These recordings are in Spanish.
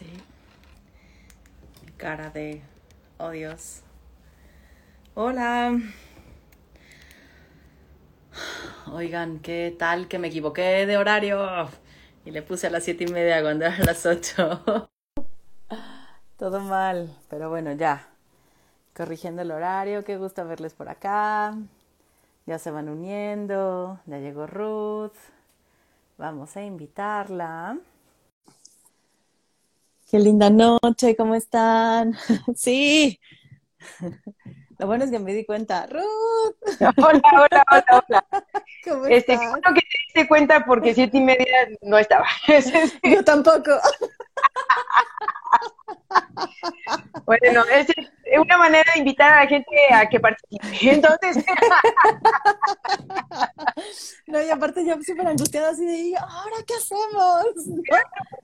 Mi cara de, oh Dios. Hola. Oigan, ¿qué tal que me equivoqué de horario? Y le puse a las siete y media cuando eran las ocho. Todo mal, pero bueno, ya. Corrigiendo el horario, qué gusto verles por acá. Ya se van uniendo, ya llegó Ruth. Vamos a invitarla. Qué linda noche, ¿cómo están? Sí. Lo bueno es que me di cuenta. Ruth. Hola, hola, hola, hola. ¿Cómo este, estás? Creo que te diste cuenta porque siete y media no estaba. Yo tampoco. Bueno, es una manera de invitar a la gente a que participe. Entonces. No, y aparte yo súper angustiada así de, ¿ahora qué hacemos?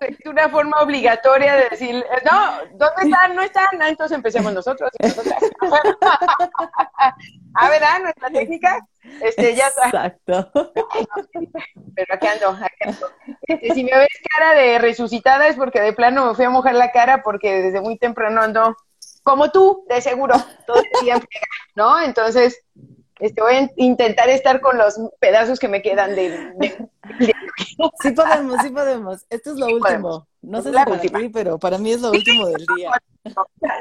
Es una forma obligatoria de decir, no, ¿dónde están? No están. Ah, entonces empecemos nosotros. A ver, ¿ah? Nuestra técnica. Este, ya está. Exacto. Pero aquí ando, aquí ando. Este, si me ves cara de resucitada es porque de plano me fui a mojar la cara porque desde muy temprano ando como tú, de seguro, todo el día, ¿no? Entonces, este, voy a intentar estar con los pedazos que me quedan de... Sí podemos, sí podemos. Esto es lo último. No sé si para ti, pero para mí es lo último del día.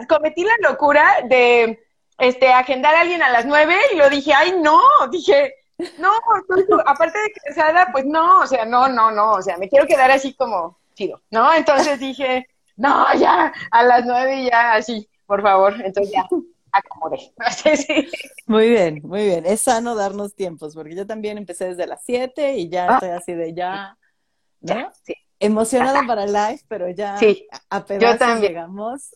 Cometí la locura de este, agendar a alguien a las nueve y lo dije, ay, no, dije, no, aparte de casada, pues no, o sea, no, no, no, o sea, me quiero quedar así como chido, ¿no? Entonces dije, no, ya, a las nueve ya, así, por favor, entonces ya, acomodé. Muy bien, muy bien, es sano darnos tiempos, porque yo también empecé desde las siete y ya ah. estoy así de ya, ¿no? sí. Emocionada para el live, pero ya sí, a pedazos yo también. llegamos.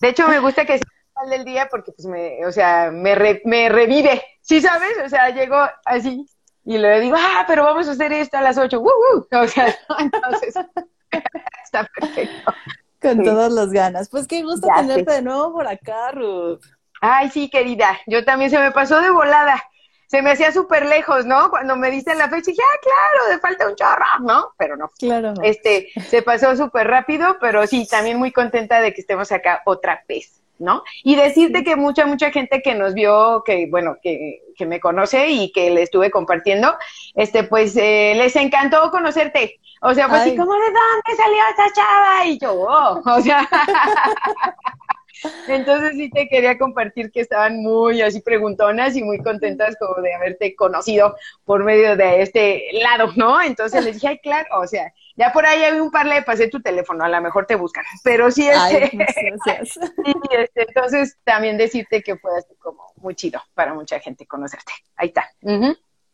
De hecho, me gusta que del día porque pues me, o sea, me, me revive, ¿sí sabes? O sea, llego así y le digo, ah, pero vamos a hacer esto a las ocho, o sea, entonces está perfecto. Con todas las ganas. Pues qué gusto tenerte de nuevo por acá, Ruth. Ay, sí, querida, yo también se me pasó de volada. Se me hacía súper lejos, ¿no? Cuando me diste la fecha, dije, ah, claro, de falta un chorro, ¿no? Pero no. Claro. Este, se pasó súper rápido, pero sí, también muy contenta de que estemos acá otra vez. ¿no? Y decirte que mucha, mucha gente que nos vio, que bueno, que, que me conoce y que le estuve compartiendo, este, pues eh, les encantó conocerte. O sea, pues, ¿y cómo de dónde salió esta chava? Y yo, oh, o sea. Entonces sí te quería compartir que estaban muy así preguntonas y muy contentas como de haberte conocido por medio de este lado, ¿no? Entonces les dije, ay, claro, o sea, ya por ahí hay un par le pasé tu teléfono, a lo mejor te buscan, pero sí, este, sí, este, entonces también decirte que fue así como muy chido para mucha gente conocerte. Ahí está.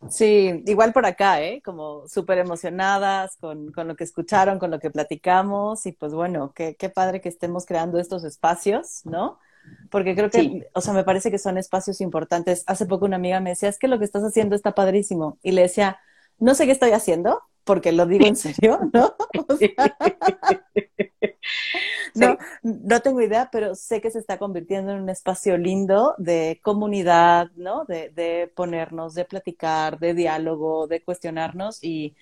Sí, igual por acá, ¿eh? Como súper emocionadas con, con, lo que escucharon, con lo que platicamos y pues bueno, qué, qué padre que estemos creando estos espacios, ¿no? Porque creo que, o sea, me parece que son espacios importantes. Hace poco una amiga me decía, es que lo que estás haciendo está padrísimo. Y le decía, no sé qué estoy haciendo, porque lo digo en serio, ¿no? no, no tengo idea, pero sé que se está convirtiendo en un espacio lindo de comunidad, ¿no? De, de ponernos, de platicar, de diálogo, de cuestionarnos y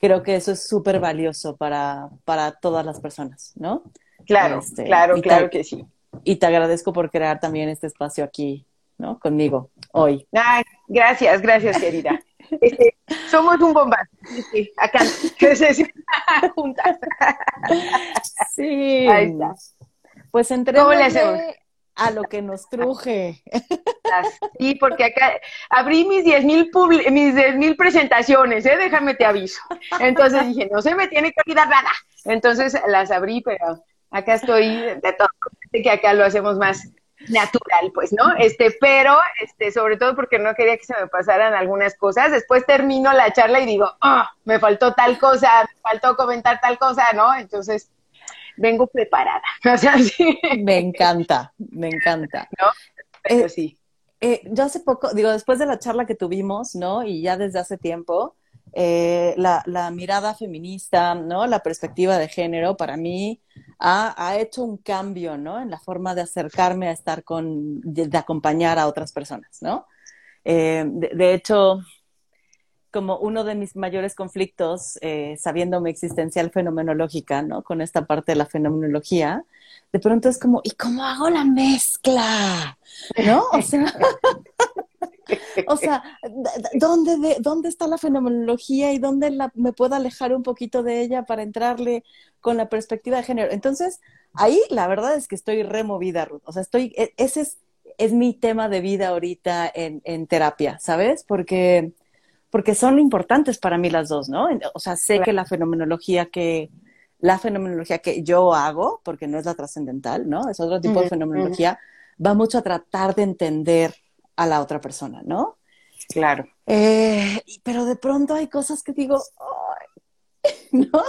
creo que eso es súper valioso para, para todas las personas, ¿no? Claro, este, claro, claro que sí. Y te agradezco por crear también este espacio aquí, ¿no? Conmigo, hoy. Ah, gracias, gracias, querida. Este, somos un bombazo. Sí, acá. Sí. Ahí está. Pues entremos a lo que nos truje. Sí, porque acá abrí mis 10 mil mis mil presentaciones, ¿eh? déjame te aviso. Entonces dije, no se me tiene que olvidar nada. Entonces las abrí, pero acá estoy de todo, que acá lo hacemos más natural, pues, ¿no? Este, pero, este, sobre todo porque no quería que se me pasaran algunas cosas. Después termino la charla y digo, ah, me faltó tal cosa, me faltó comentar tal cosa, ¿no? Entonces, vengo preparada. O sea, sí. Me encanta, me encanta. ¿No? Eh, sí. Eh, yo hace poco, digo, después de la charla que tuvimos, ¿no? Y ya desde hace tiempo, eh, la, la, mirada feminista, ¿no? La perspectiva de género, para mí, ha, hecho un cambio, ¿no? En la forma de acercarme a estar con, de, acompañar a otras personas, ¿no? Eh, de, hecho, como uno de mis mayores conflictos, eh, sabiéndome existencial fenomenológica, ¿no? Con esta parte de la fenomenología, de pronto es como, ¿y cómo hago la mezcla? ¿No? O sea, o sea ¿dónde, ¿dónde está la fenomenología y dónde la, me puedo alejar un poquito de ella para entrarle con la perspectiva de género? Entonces, ahí la verdad es que estoy removida, Ruth. O sea, estoy, e, ese es, es mi tema de vida ahorita en, en terapia, ¿sabes? Porque porque son importantes para mí las dos, ¿no? O sea, sé que la fenomenología que la fenomenología que yo hago, porque no es la trascendental, ¿no? Es otro tipo de fenomenología, va mucho a tratar de entender a la otra persona, ¿no? Claro. Eh, pero de pronto hay cosas que digo, ¿no?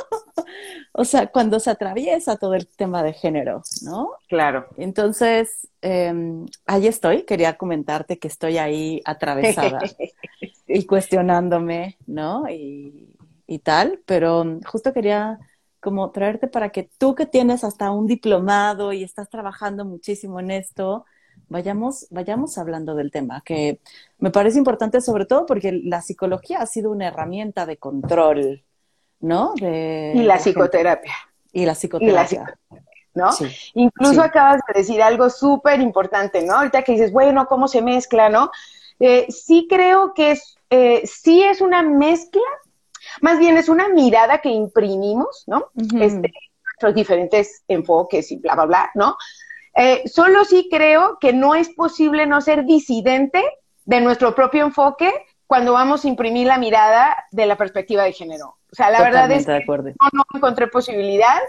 O sea, cuando se atraviesa todo el tema de género, ¿no? Claro. Entonces, em, ahí estoy, quería comentarte que estoy ahí atravesada y cuestionándome, ¿no? Y, y tal, pero justo quería como traerte para que tú que tienes hasta un diplomado y estás trabajando muchísimo en esto, vayamos, vayamos hablando del tema, que me parece importante sobre todo porque la psicología ha sido una herramienta de control, ¿no? y la psicoterapia. Y la psicoterapia. ¿no? Incluso acabas de decir algo súper importante, ¿no? Ahorita que dices, bueno, ¿cómo se mezcla, no? Eh, sí creo que es, eh, sí es una mezcla, más bien es una mirada que imprimimos, ¿no? este, nuestros diferentes enfoques y bla, bla, bla, ¿no? Eh, solo sí creo que no es posible no ser disidente de nuestro propio enfoque cuando vamos a imprimir la mirada de la perspectiva de género. O sea, la verdad es que no, encontré posibilidad.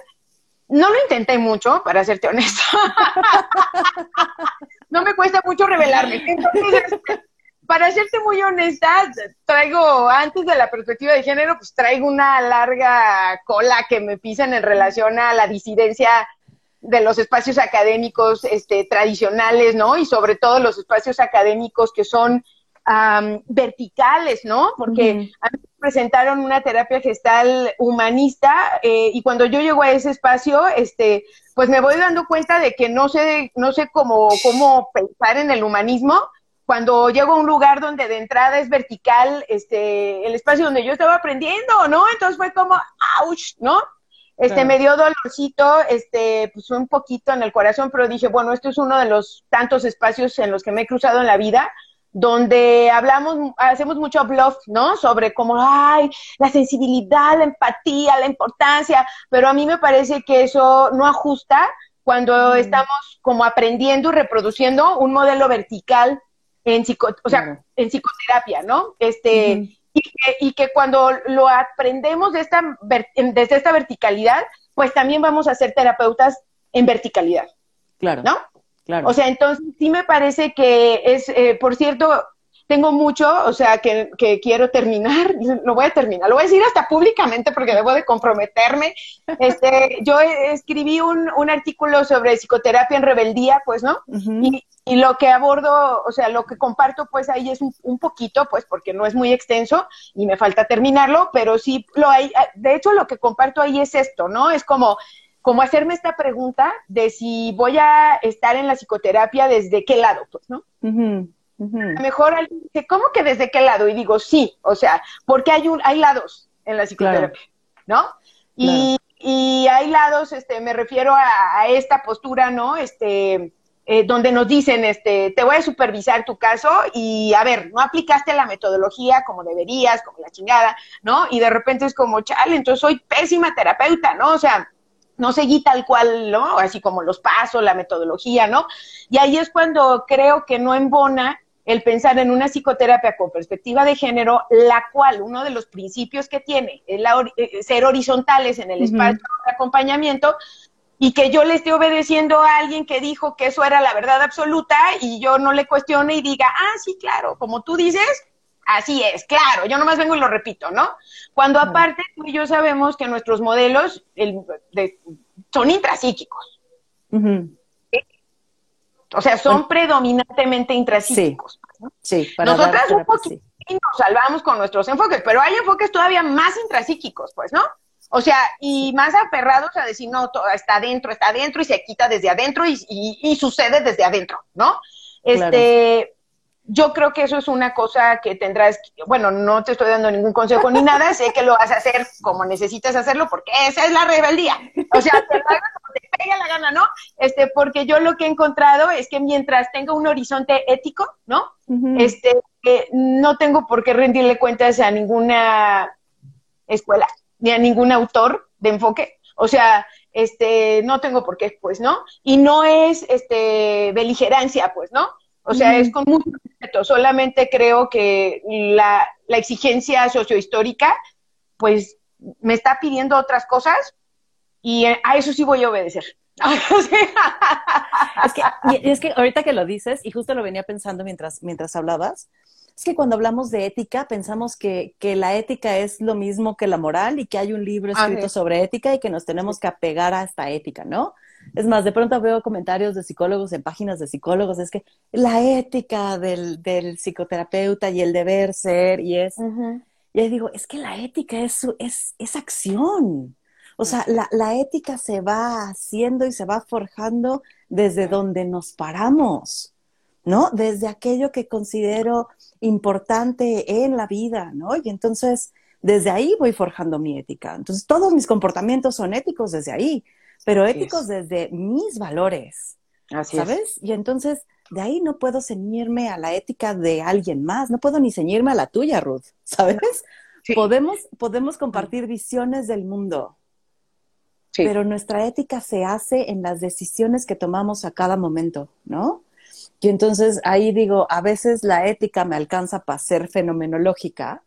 No lo intenté mucho, para serte honesta. no me cuesta mucho revelarme. para serte muy honesta, traigo, antes de la perspectiva de género, pues traigo una larga cola que me pisan en relación a la disidencia de los espacios académicos este, tradicionales, ¿no? Y sobre todo los espacios académicos que son verticales, ¿no? Porque a mí me presentaron una terapia gestal humanista eh, y cuando yo llego a ese espacio, este, pues me voy dando cuenta de que no sé, no sé cómo, cómo pensar en el humanismo. Cuando llego a un lugar donde de entrada es vertical, este, el espacio donde yo estaba aprendiendo, ¿no? Entonces fue como, ouch, ¿no? Este, me dio dolorcito, este, pues un poquito en el corazón, pero dije, bueno, esto es uno de los tantos espacios en los que me he cruzado en la vida donde hablamos, hacemos mucho bluff, ¿no? Sobre cómo, ay, la sensibilidad, la empatía, la importancia, pero a mí me parece que eso no ajusta cuando estamos como aprendiendo y reproduciendo un modelo vertical en psico, o sea, en psicoterapia, ¿no? Este, y, que, y que cuando lo aprendemos de esta, desde esta verticalidad, pues también vamos a ser terapeutas en verticalidad. Claro. ¿No? O sea, entonces sí me parece que es, eh, por cierto, tengo mucho, o sea, que, quiero terminar, lo voy a terminar, lo voy a decir hasta públicamente porque debo de comprometerme. Este, yo escribí un, un artículo sobre psicoterapia en rebeldía, pues, ¿no? y, y, lo que abordo, o sea, lo que comparto, pues ahí es un, un, poquito, pues, porque no es muy extenso y me falta terminarlo, pero sí lo hay, de hecho, lo que comparto ahí es esto, ¿no? Es como como hacerme esta pregunta de si voy a estar en la psicoterapia desde qué lado, pues, ¿no? Mejor alguien dice, ¿cómo que desde qué lado? Y digo, sí, o sea, porque hay un, hay lados en la psicoterapia, ¿no? Y, y, hay lados, este, me refiero a, esta postura, ¿no? Este, eh, donde nos dicen, este, te voy a supervisar tu caso y a ver, no aplicaste la metodología como deberías, como la chingada, ¿no? Y de repente es como, chale, entonces soy pésima terapeuta, ¿no? O sea, no seguí tal cual, ¿no? Así como los pasos, la metodología, ¿no? Y ahí es cuando creo que no embona el pensar en una psicoterapia con perspectiva de género, la cual uno de los principios que tiene es la eh, ser horizontales en el espacio de acompañamiento y que yo le esté obedeciendo a alguien que dijo que eso era la verdad absoluta y yo no le cuestione y diga, ah, sí, claro, como tú dices, Así es, claro, yo nomás vengo y lo repito, ¿no? Cuando aparte tú y yo sabemos que nuestros modelos son intrapsíquicos. O sea, son predominantemente intrapsíquicos. Sí, sí Nosotras un poquito nos salvamos con nuestros enfoques, pero hay enfoques todavía más intrapsíquicos, pues, ¿no? O sea, y más aferrados a decir, no, todo está adentro, está adentro y se quita desde adentro y, sucede desde adentro, ¿no? Este, yo creo que eso es una cosa que tendrás, bueno, no te estoy dando ningún consejo ni nada, sé que lo vas a hacer como necesitas hacerlo, porque esa es la rebeldía. O sea, te lo hagas como te pega la gana, ¿no? Este, porque yo lo que he encontrado es que mientras tenga un horizonte ético, ¿no? Este, no tengo por qué rendirle cuentas a ninguna escuela, ni a ningún autor de enfoque. O sea, este, no tengo por qué, pues, ¿no? Y no es, este, beligerancia, pues, ¿no? O sea, es con mucho respeto. Solamente creo que la, la exigencia sociohistórica, pues, me está pidiendo otras cosas y a eso sí voy a obedecer. es, que, es que ahorita que lo dices, y justo lo venía pensando mientras, mientras hablabas, es que cuando hablamos de ética pensamos que, que, la ética es lo mismo que la moral y que hay un libro escrito sobre ética y que nos tenemos que apegar a esta ética, ¿no? Es más, de pronto veo comentarios de psicólogos en páginas de psicólogos, es que la ética del, del psicoterapeuta y el deber ser, y es, y ahí digo, es que la ética es, es, es acción. O sea, la, la, ética se va haciendo y se va forjando desde donde nos paramos, ¿no? Desde aquello que considero importante en la vida, ¿no? Y entonces, desde ahí voy forjando mi ética. Entonces, todos mis comportamientos son éticos desde ahí pero éticos desde mis valores. Así ¿Sabes? Y entonces de ahí no puedo ceñirme a la ética de alguien más, no puedo ni ceñirme a la tuya, Ruth, ¿sabes? Podemos, podemos compartir visiones del mundo, pero nuestra ética se hace en las decisiones que tomamos a cada momento, ¿no? Y entonces ahí digo, a veces la ética me alcanza para ser fenomenológica,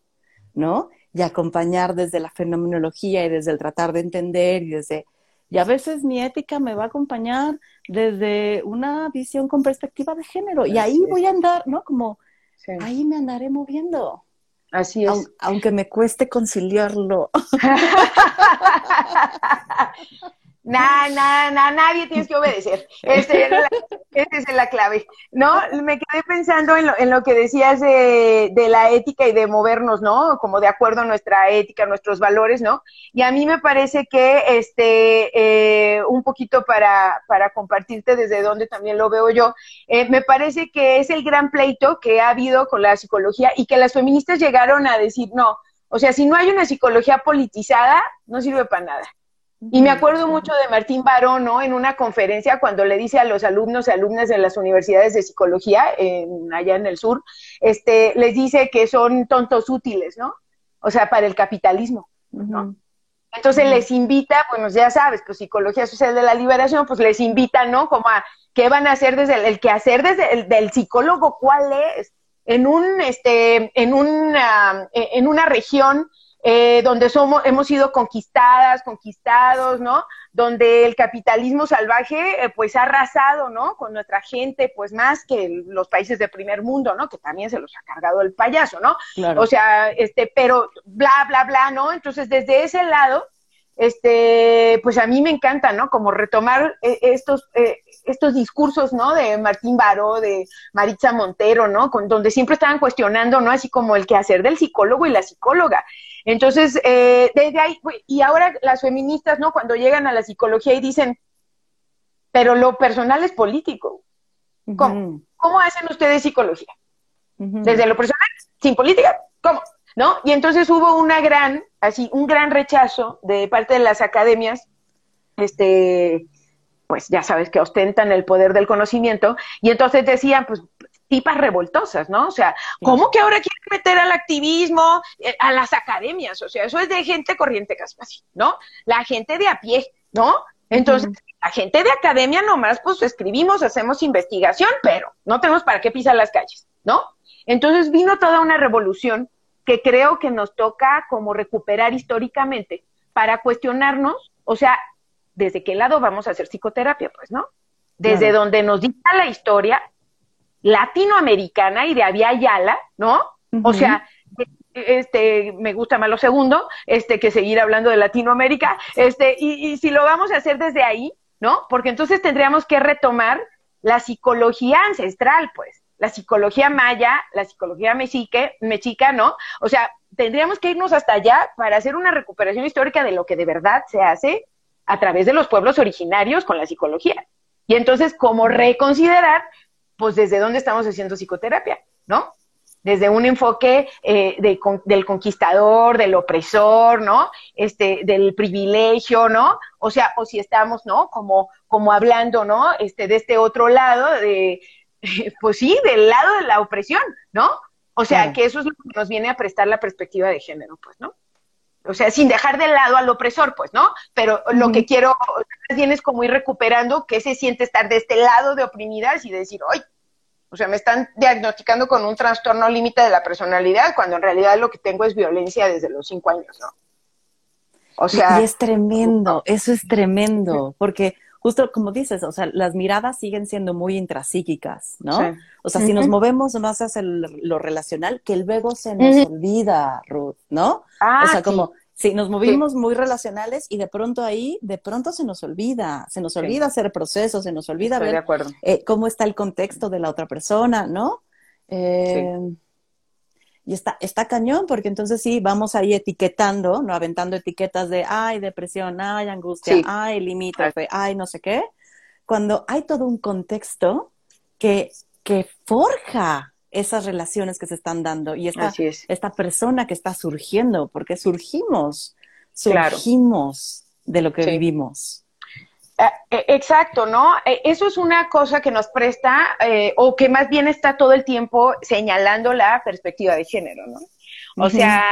¿no? Y acompañar desde la fenomenología y desde el tratar de entender y desde y a veces mi ética me va a acompañar desde una visión con perspectiva de género. y ahí voy a andar, ¿no? Como ahí me andaré moviendo. Así es. aunque me cueste conciliarlo. Nada, nada, nada, nadie tienes que obedecer. Este, esa es la clave. No, me quedé pensando en lo, en lo que decías de, la ética y de movernos, ¿no? Como de acuerdo a nuestra ética, nuestros valores, ¿no? Y a mí me parece que, este, eh, un poquito para, para compartirte desde donde también lo veo yo, eh, me parece que es el gran pleito que ha habido con la psicología y que las feministas llegaron a decir, no, o sea, si no hay una psicología politizada, no sirve para nada. Y me acuerdo mucho de Martín Barón, ¿no? En una conferencia cuando le dice a los alumnos y alumnas de las universidades de psicología en, allá en el sur, este, les dice que son tontos útiles, ¿no? O sea, para el capitalismo, ¿no? Entonces les invita, pues ya sabes, pues psicología social de la liberación, pues les invita, ¿no? Como a qué van a hacer desde el, el que hacer desde el del psicólogo, cuál es, en un, este, en una, en una región eh, donde somos, hemos sido conquistadas, conquistados, ¿no? Donde el capitalismo salvaje, eh, pues, ha arrasado, ¿no? Con nuestra gente, pues, más que los países de primer mundo, ¿no? Que también se los ha cargado el payaso, ¿no? O sea, este, pero bla, bla, bla, ¿no? Entonces, desde ese lado, este, pues a mí me encanta, ¿no? Como retomar eh, estos, discursos, ¿no? De Martín Baró, de Maritza Montero, ¿no? Con, donde siempre estaban cuestionando, ¿no? Así como el quehacer del psicólogo y la psicóloga. Entonces, eh, desde ahí, y ahora las feministas, ¿no? Cuando llegan a la psicología y dicen, pero lo personal es político. ¿Cómo? ¿Cómo hacen ustedes psicología? Desde lo personal, sin política, ¿cómo? ¿No? Y entonces hubo una gran, así, un gran rechazo de parte de las academias, este, pues ya sabes que ostentan el poder del conocimiento, y entonces decían, pues tipas revoltosas, ¿no? O sea, ¿cómo que ahora quieren meter al activismo eh, a las academias? O sea, eso es de gente corriente casi, ¿no? La gente de a pie, ¿no? Entonces, la gente de academia nomás, pues escribimos, hacemos investigación, pero no tenemos para qué pisar las calles, ¿no? Entonces vino toda una revolución que creo que nos toca como recuperar históricamente para cuestionarnos, o sea, desde qué lado vamos a hacer psicoterapia, pues, ¿no? Desde donde nos dicta la historia, latinoamericana y de Avia Yala, ¿no? O sea, este, me gusta más lo segundo, este, que seguir hablando de Latinoamérica, este, y, y si lo vamos a hacer desde ahí, ¿no? Porque entonces tendríamos que retomar la psicología ancestral, pues, la psicología maya, la psicología mexique, mexica, ¿no? O sea, tendríamos que irnos hasta allá para hacer una recuperación histórica de lo que de verdad se hace a través de los pueblos originarios con la psicología. Y entonces, como reconsiderar pues desde dónde estamos haciendo psicoterapia. ¿no? Desde un enfoque eh, del conquistador, del opresor, ¿no? Este, del privilegio, ¿no? O sea, o si estamos, ¿no? Como, como hablando, ¿no? Este, de este otro lado, de, pues sí, del lado de la opresión, ¿no? O sea, que eso es lo que nos viene a prestar la perspectiva de género, pues, ¿no? O sea, sin dejar de lado al opresor, pues, ¿no? Pero lo que quiero más bien es como ir recuperando qué se siente estar de este lado de oprimidas y decir, ¡ay! O sea, me están diagnosticando con un trastorno límite de la personalidad, cuando en realidad lo que tengo es violencia desde los cinco años, ¿no? O sea. Y es tremendo, eso es tremendo, porque justo como dices, o sea, las miradas siguen siendo muy intrapsíquicas, ¿no? O sea, si nos movemos más hacia lo relacional, que luego se nos olvida, Ruth, ¿no? Ah, o sea, como si nos movimos muy relacionales y de pronto ahí, de pronto se nos olvida, se nos olvida hacer procesos, se nos olvida ver eh, cómo está el contexto de la otra persona, ¿no? Eh, y está, está cañón, porque entonces sí, vamos ahí etiquetando, ¿no? Aventando etiquetas de, ay, depresión, ay, angustia, ay, limítrofe, ay, no sé qué. Cuando hay todo un contexto que, que forja esas relaciones que se están dando y esta, esta persona que está surgiendo, porque surgimos, surgimos de lo que vivimos. Eh, eh, exacto, ¿no? Eh, eso es una cosa que nos presta, o que más bien está todo el tiempo señalando la perspectiva de género, ¿no? O sea,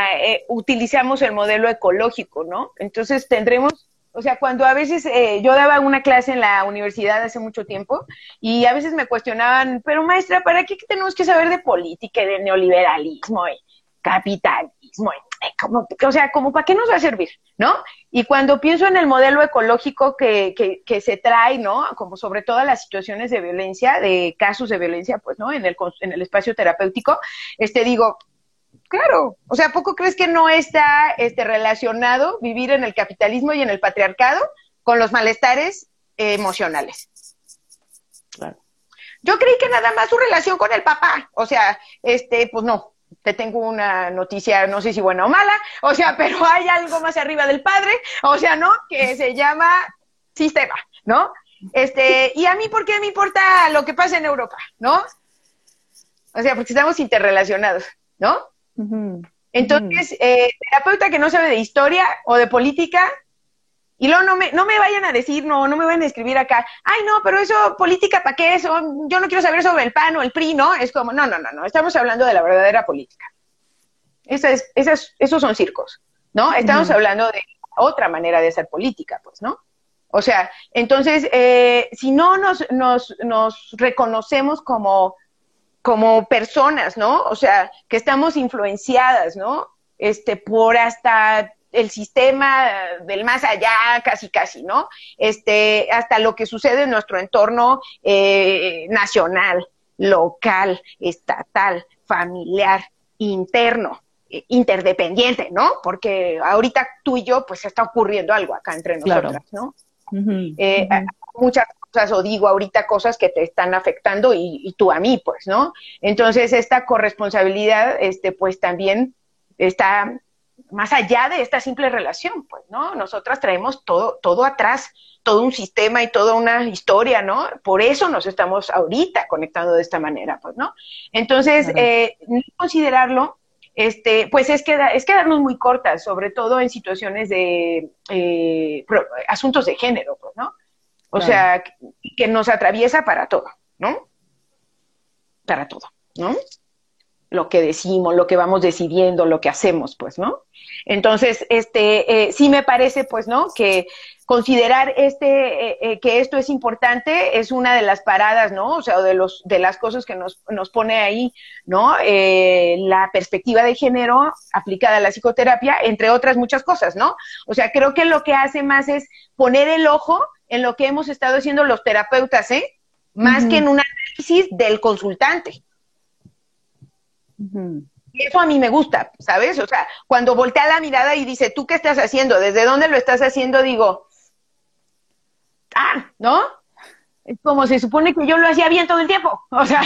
utilizamos el modelo ecológico, ¿no? Entonces tendremos, o sea, cuando a veces yo daba una clase en la universidad hace mucho tiempo y a veces me cuestionaban, pero maestra, ¿para qué tenemos que saber de política y de neoliberalismo y capitalismo? Como, o sea, como para qué nos va a servir, ¿no? Y cuando pienso en el modelo ecológico que, que, que, se trae, ¿no? Como sobre todas las situaciones de violencia, de casos de violencia, pues, ¿no? En el, en el espacio terapéutico, este, digo, claro, o sea, ¿poco crees que no está este, relacionado vivir en el capitalismo y en el patriarcado con los malestares emocionales? Claro. Yo creí que nada más su relación con el papá, o sea, este, pues no, te tengo una noticia, no sé si buena o mala, o sea, pero hay algo más arriba del padre, o sea, ¿no? Que se llama sistema, ¿no? Este, y a mí, ¿por qué me importa lo que pasa en Europa, ¿no? O sea, porque estamos interrelacionados, ¿no? Entonces, eh, terapeuta que no sabe de historia o de política, y luego no me, no me vayan a decir, no, no me vayan a escribir acá, ay, no, pero eso, política, ¿para qué eso? Yo no quiero saber sobre el PAN o el PRI, ¿no? Es como, no, no, no, no, estamos hablando de la verdadera política. Esa es, esas, esos son circos, ¿no? Estamos hablando de otra manera de hacer política, pues, ¿no? O sea, entonces, eh, si no nos, nos, nos reconocemos como, como personas, ¿no? O sea, que estamos influenciadas, ¿no? Este, por hasta el sistema del más allá, casi casi, ¿no? Este, hasta lo que sucede en nuestro entorno eh, nacional, local, estatal, familiar, interno, eh, interdependiente, ¿no? Porque ahorita tú y yo, pues está ocurriendo algo acá entre nosotras, ¿no? Eh, muchas cosas, o digo ahorita cosas que te están afectando y, y, tú a mí, pues, ¿no? Entonces, esta corresponsabilidad, este, pues también está más allá de esta simple relación, pues, ¿no? Nosotras traemos todo, todo atrás, todo un sistema y toda una historia, ¿no? Por eso nos estamos ahorita conectando de esta manera, pues, ¿no? Entonces, eh, considerarlo, este, pues es, que, es quedarnos muy cortas, sobre todo en situaciones de eh, asuntos de género, pues, ¿no? O sea, que nos atraviesa para todo, ¿no? Para todo, ¿no? Lo que decimos, lo que vamos decidiendo, lo que hacemos, pues, ¿no? Entonces, este, eh, sí me parece, pues, ¿no? Que considerar este, eh, eh, que esto es importante es una de las paradas, ¿no? O sea, de los, de las cosas que nos, nos pone ahí, ¿no? la perspectiva de género aplicada a la psicoterapia, entre otras muchas cosas, ¿no? O sea, creo que lo que hace más es poner el ojo en lo que hemos estado haciendo los terapeutas, ¿eh? Más que en un análisis del consultante. Y eso a mí me gusta, ¿sabes? O sea, cuando voltea la mirada y dice, ¿tú qué estás haciendo? ¿Desde dónde lo estás haciendo? Digo, ah, ¿no? Es como se supone que yo lo hacía bien todo el tiempo, o sea,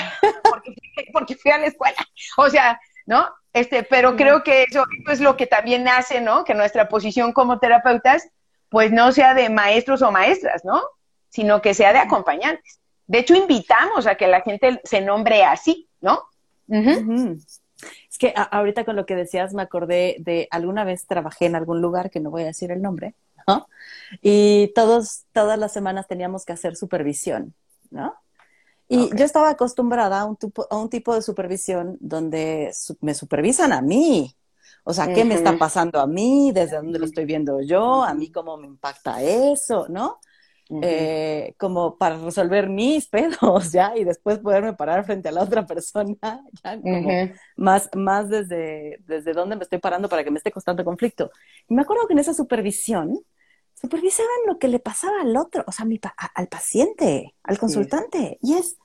porque, fui a la escuela, o sea, ¿no? Este, pero creo que eso, eso es lo que también hace, ¿no? Que nuestra posición como terapeutas, pues no sea de maestros o maestras, ¿no? Sino que sea de acompañantes. De hecho, invitamos a que la gente se nombre así, ¿no? Es que ahorita con lo que decías me acordé de alguna vez trabajé en algún lugar, que no voy a decir el nombre, ¿no? Y todos, todas las semanas teníamos que hacer supervisión, ¿no? Y yo estaba acostumbrada a un, tipo, a un tipo de supervisión donde me supervisan a mí. O sea, ¿qué me está pasando a mí? ¿Desde dónde lo estoy viendo yo? ¿A mí cómo me impacta eso? ¿No? Eh, como para resolver mis pedos, ¿ya? Y después poderme parar frente a la otra persona, ¿ya? Como más, más desde, desde dónde me estoy parando para que me esté costando conflicto. Y me acuerdo que en esa supervisión, supervisaban lo que le pasaba al otro, o sea, mi al paciente, al consultante. Y es,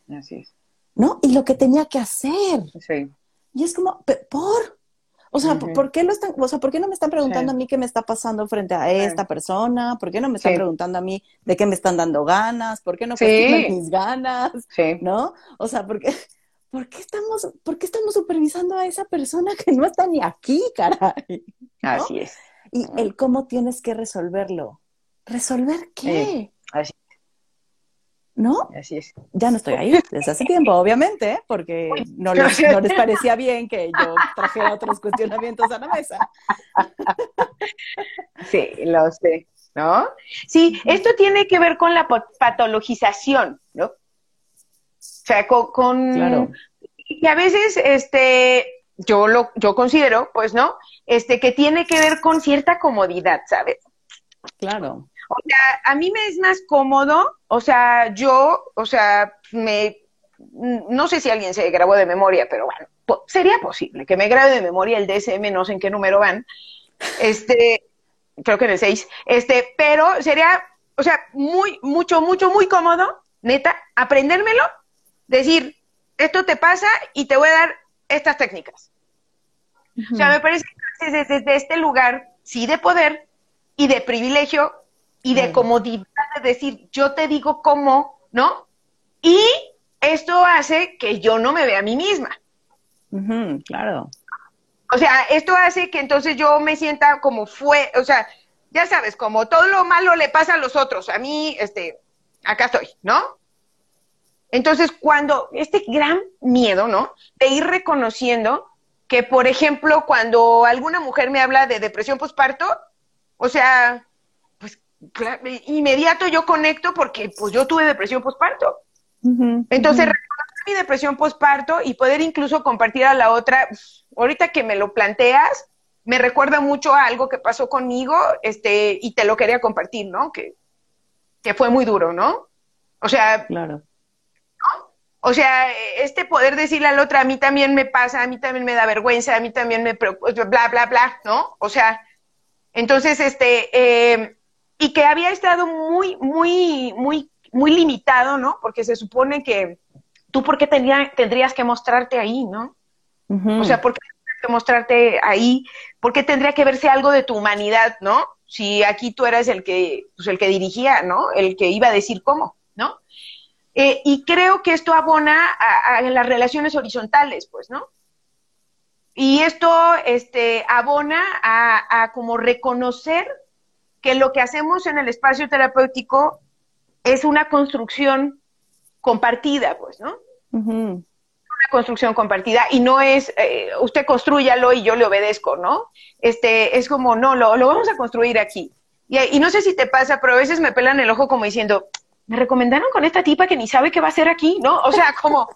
¿no? Y lo que tenía que hacer. Sí. Y es como, ¿por? O sea, ¿por qué lo están, o sea, ¿por qué no me están preguntando a mí qué me está pasando frente a esta persona? ¿Por qué no me están preguntando a mí de qué me están dando ganas? ¿Por qué no cuestionan mis ganas? ¿No? O sea, ¿por qué, ¿por qué estamos, por qué estamos supervisando a esa persona que no está ni aquí, caray? Así es. Y el cómo tienes que resolverlo. ¿Resolver qué? así ¿no? Así es. Ya no estoy ahí desde hace tiempo, obviamente, porque no les, no les parecía bien que yo trajera otros cuestionamientos a la mesa. Sí, lo sé, ¿no? Sí, esto tiene que ver con la patologización, ¿no? O sea, con, claro. y a veces, este, yo lo, yo considero, pues, ¿no? Este, que tiene que ver con cierta comodidad, ¿sabes? Claro. O sea, a mí me es más cómodo, o sea, yo, o sea, me, no sé si alguien se grabó de memoria, pero bueno, sería posible que me grabe de memoria el DSM, no sé en qué número van, este, creo que en el 6, este, pero sería, o sea, muy, mucho, mucho, muy cómodo, neta, aprendérmelo, decir, esto te pasa y te voy a dar estas técnicas. O sea, me parece que desde, desde este lugar, sí, de poder y de privilegio, y de comodidad de decir, yo te digo cómo, ¿no? Y esto hace que yo no me vea a mí misma. claro. O sea, esto hace que entonces yo me sienta como fue, o sea, ya sabes, como todo lo malo le pasa a los otros, a mí, este, acá estoy, ¿no? Entonces, cuando este gran miedo, ¿no? De ir reconociendo que, por ejemplo, cuando alguna mujer me habla de depresión postparto, o sea, inmediato yo conecto porque pues yo tuve depresión postparto. Entonces, reconocer mi depresión postparto y poder incluso compartir a la otra, ahorita que me lo planteas, me recuerda mucho a algo que pasó conmigo, este, y te lo quería compartir, ¿no? Que, que fue muy duro, ¿no? O sea, claro. O sea, este poder decirle a la otra, a mí también me pasa, a mí también me da vergüenza, a mí también me preocupa, bla, bla, bla, ¿no? O sea, entonces, este, eh, y que había estado muy, muy, muy, muy limitado, ¿no? Porque se supone que tú, ¿por qué tendrías que mostrarte ahí, ¿no? O sea, ¿por qué tendrías que mostrarte ahí? ¿Por qué tendría que verse algo de tu humanidad, ¿no? Si aquí tú eras el que, pues el que dirigía, ¿no? El que iba a decir cómo, ¿no? Eh, y creo que esto abona a, las relaciones horizontales, pues, ¿no? Y esto este, abona a, a como reconocer que lo que hacemos en el espacio terapéutico es una construcción compartida, pues, ¿no? Una construcción compartida y no es, eh, usted construyalo y yo le obedezco, ¿no? Este, es como, no, lo, lo vamos a construir aquí. Y, y, no sé si te pasa, pero a veces me pelan el ojo como diciendo, me recomendaron con esta tipa que ni sabe qué va a hacer aquí, ¿no? O sea, como,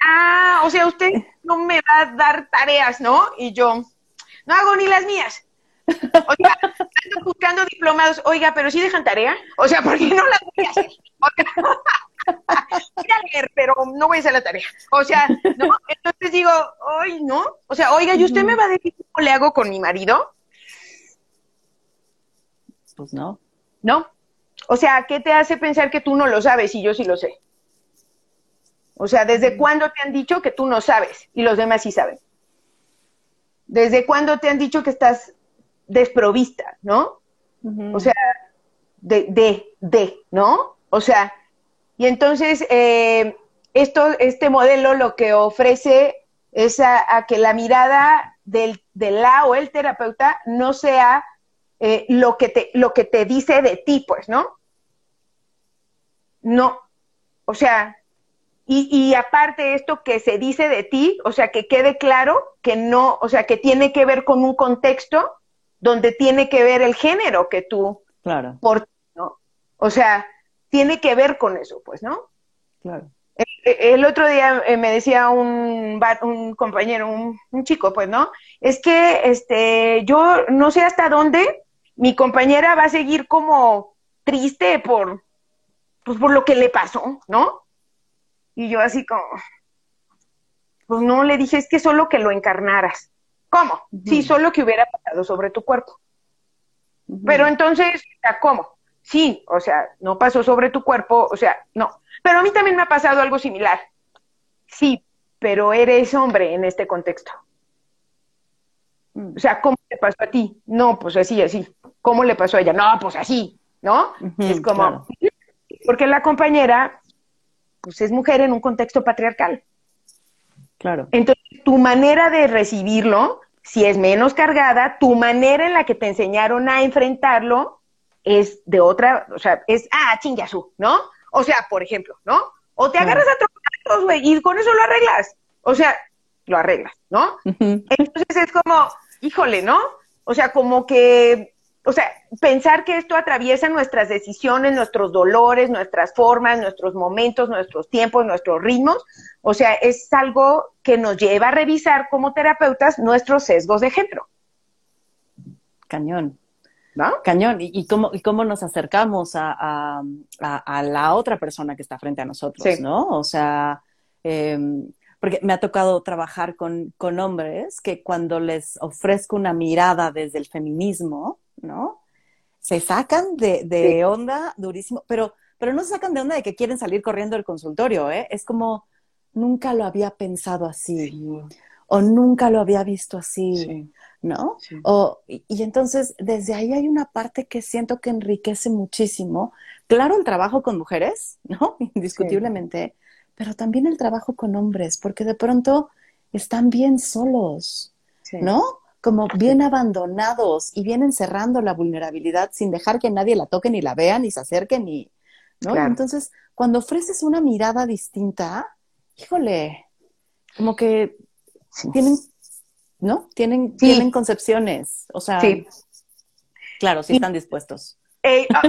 ah, o sea, usted no me va a dar tareas, ¿no? Y yo, no hago ni las mías. Oiga, ando buscando diplomados. Oiga, pero sí dejan tarea. O sea, ¿por qué no la voy a hacer? voy a leer, pero no voy a hacer la tarea. O sea, ¿no? Entonces digo, ay, ¿no? O sea, oiga, ¿y usted me va a decir cómo le hago con mi marido? Pues no. ¿No? O sea, ¿qué te hace pensar que tú no lo sabes y yo sí lo sé? O sea, ¿desde cuándo te han dicho que tú no sabes y los demás sí saben? ¿Desde cuándo te han dicho que estás desprovista, ¿no? O sea, de, de, de, ¿no? O sea, y entonces eh, esto, este modelo lo que ofrece es a, que la mirada del, del, la o el terapeuta no sea eh, lo, que te, lo que te dice de ti, pues, ¿no? No, o sea, y, y aparte esto que se dice de ti, o sea, que quede claro que no, o sea, que tiene que ver con un contexto donde tiene que ver el género que tú Claro, por ¿no? O sea, tiene que ver con eso, pues, ¿no? claro. El otro día eh, me decía un, un compañero, un, un chico, pues, ¿no? Es que este, yo no sé hasta dónde mi compañera va a seguir como triste por, pues, por lo que le pasó, ¿no? Y yo así como, pues no, le dije, es que solo que lo encarnaras. ¿Cómo? Sí, Ujú. solo que hubiera pasado sobre tu cuerpo. Pero entonces, ¿cómo? Sí, o sea, no pasó sobre tu cuerpo, o sea, no. Pero a mí también me ha pasado algo similar. Sí, pero eres hombre en este contexto. Mm. O sea, ¿cómo le pasó a ti? No, pues así, así. ¿Cómo le pasó a ella? No, pues así, ¿no? Es como, claro. porque la compañera, pues es mujer en un contexto patriarcal. Claro. Entonces, tu manera de recibirlo, si es menos cargada, tu manera en la que te enseñaron a enfrentarlo es de otra, o sea, es, ah, chingasú, ¿no? O sea, por ejemplo, ¿no? O te agarras a trompazos, güey, y con eso lo arreglas. O sea, lo arreglas, ¿no? Entonces es como, híjole, ¿no? O sea, como que, o sea, pensar que esto atraviesa nuestras decisiones, nuestros dolores, nuestras formas, nuestros momentos, nuestros tiempos, nuestros ritmos, o sea, es algo que nos lleva a revisar como terapeutas nuestros sesgos de género, Cañón. ¿no? Cañón. ¿Y, y cómo, y cómo nos acercamos a, a- a- a la otra persona que está frente a nosotros, Sí. ¿no? O sea, em, porque me ha tocado trabajar con, con hombres que cuando les ofrezco una mirada desde el feminismo, ¿no? Se sacan de, de Sí. onda durísimo, pero, pero no se sacan de onda de que quieren salir corriendo del consultorio, ¿eh? Es como, nunca lo había pensado así, o nunca lo había visto así. Sí. ¿no? O, y, y entonces, desde ahí hay una parte que siento que enriquece muchísimo. Claro, el trabajo con mujeres, ¿no? Indiscutiblemente, pero también el trabajo con hombres, porque de pronto están bien solos, Sí. ¿no? Como bien abandonados y bien encerrando la vulnerabilidad sin dejar que nadie la toque ni la vea ni se acerque ni, ¿no? Claro. Entonces, cuando ofreces una mirada distinta, híjole, como que Sí. tienen, ¿no? Tienen, Sí. tienen concepciones, o sea, Sí. claro, sí están dispuestos. Eh, ah,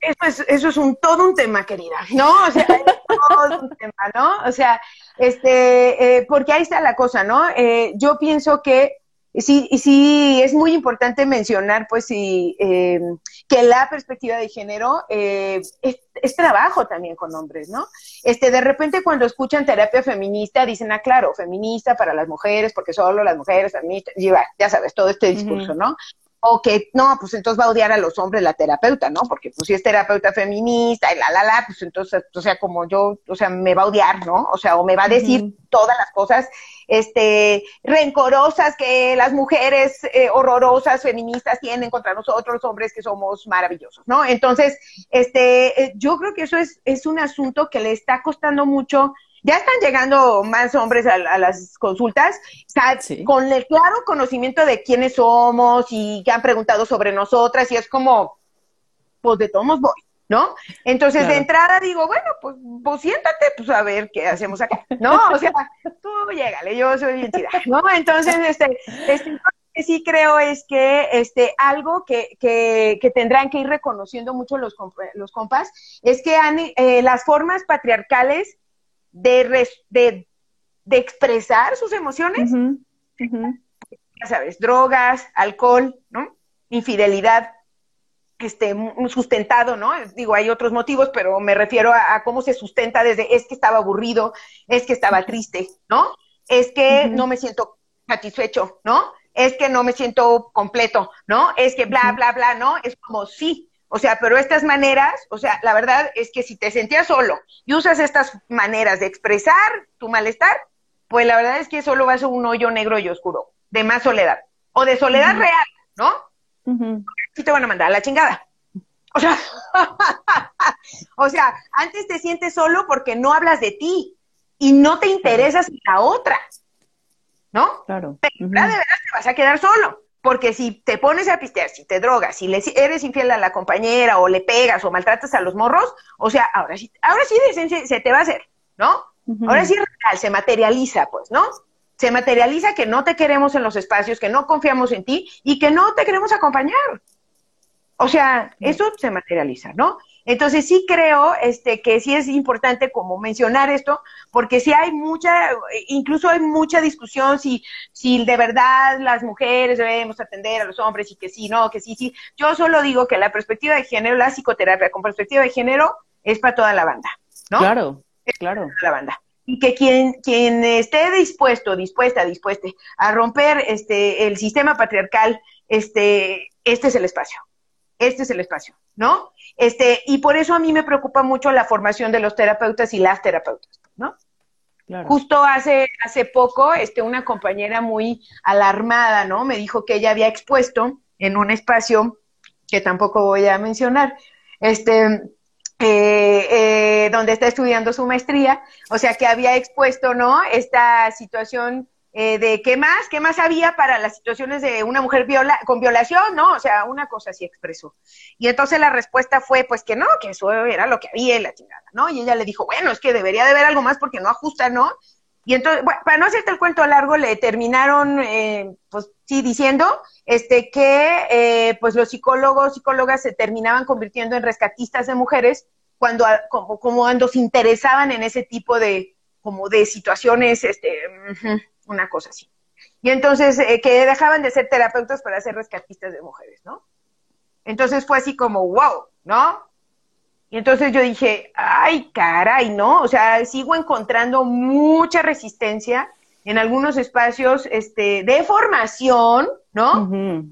eso es, eso es un todo un tema, querida, ¿no? O sea, es todo un tema, ¿no? O sea, este, eh, porque ahí está la cosa, ¿no? Eh, yo pienso que sí, sí es muy importante mencionar, pues, sí, eh, que la perspectiva de género eh, es, es trabajo también con hombres, ¿no? Este, de repente cuando escuchan terapia feminista dicen, ah, claro, feminista para las mujeres, porque solo las mujeres feministas, y va, ya sabes, todo este discurso. ¿no? O que, no, pues entonces va a odiar a los hombres la terapeuta, ¿no? Porque pues si es terapeuta feminista y la, la, la, pues entonces, o sea, como yo, o sea, me va a odiar, ¿no? O sea, o me va a decir todas las cosas, este, rencorosas que las mujeres eh, horrorosas feministas tienen contra nosotros, los hombres que somos maravillosos, ¿no? Entonces, este, eh, yo creo que eso es, es un asunto que le está costando mucho. Ya están llegando más hombres a, a las consultas, Sí. con el claro conocimiento de quiénes somos y que han preguntado sobre nosotras y es como, pues de todos voy, ¿no? Entonces Claro. de entrada digo, bueno, pues, pues siéntate, pues a ver qué hacemos acá, ¿no? O sea, tú llégale, yo soy bien chida, ¿no? Entonces, este, este, que sí creo es que este, algo que, que, que tendrán que ir reconociendo mucho los, comp- los compas es que han, eh, las formas patriarcales de, res- de, de expresar sus emociones ya sabes, drogas, alcohol, ¿no? Infidelidad, este, sustentado, ¿no? Digo, hay otros motivos, pero me refiero a, a cómo se sustenta desde es que estaba aburrido, es que estaba triste, ¿no? Es que no me siento satisfecho, ¿no? Es que no me siento completo, ¿no? Es que bla, bla, bla, ¿no? Es como sí. O sea, pero estas maneras, o sea, la verdad es que si te sentías solo y usas estas maneras de expresar tu malestar, pues la verdad es que solo vas a un hoyo negro y oscuro, de más soledad, o de soledad real, ¿no? Ujú. Sí te van a mandar a la chingada. O sea, o sea, antes te sientes solo porque no hablas de ti y no te interesas en la otra, ¿no? Claro. Pero Ujú. de veras te vas a quedar solo. Porque si te pones a pistear, si te drogas, si le, eres infiel a la compañera o le pegas o maltratas a los morros, o sea, ahora sí, ahora sí esencia se te va a hacer, ¿no? Ahora sí es real, se materializa, pues, ¿no? Se materializa que no te queremos en los espacios, que no confiamos en ti y que no te queremos acompañar. O sea, eso se materializa, ¿no? Entonces sí creo este, que sí es importante como mencionar esto, porque sí hay mucha, incluso hay mucha discusión si, si de verdad las mujeres debemos atender a los hombres y que sí, no, que sí, sí. Yo solo digo que la perspectiva de género, la psicoterapia con perspectiva de género es para toda la banda, ¿no? Claro, claro. la banda. Y que quien, quien esté dispuesto, dispuesta, dispuesta a romper este, el sistema patriarcal, este, este es el espacio. Este es el espacio, ¿no? Este, y por eso a mí me preocupa mucho la formación de los terapeutas y las terapeutas, ¿no? Justo hace, hace poco, este, una compañera muy alarmada, ¿no? Me dijo que ella había expuesto en un espacio que tampoco voy a mencionar, este, eh, eh, donde está estudiando su maestría, o sea que había expuesto, ¿no? Esta situación eh, de qué más, qué más había para las situaciones de una mujer viola con violación, ¿no? O sea, una cosa así expresó. Y entonces la respuesta fue, pues que no, que eso era lo que había en la chingada, ¿no? Y ella le dijo, bueno, es que debería de haber algo más porque no ajusta, ¿no? Y entonces, bueno, para no hacerte el cuento largo, le terminaron, eh, pues sí, diciendo, este, que, eh, pues los psicólogos, psicólogas se terminaban convirtiendo en rescatistas de mujeres cuando, como, como cuando se interesaban en ese tipo de, como de situaciones, este, una cosa así. Y entonces, eh, que dejaban de ser terapeutas para ser rescatistas de mujeres, ¿no? Entonces fue así como, wow, ¿no? Y entonces yo dije, ay, caray, ¿no? O sea, sigo encontrando mucha resistencia en algunos espacios este, de formación, ¿no? De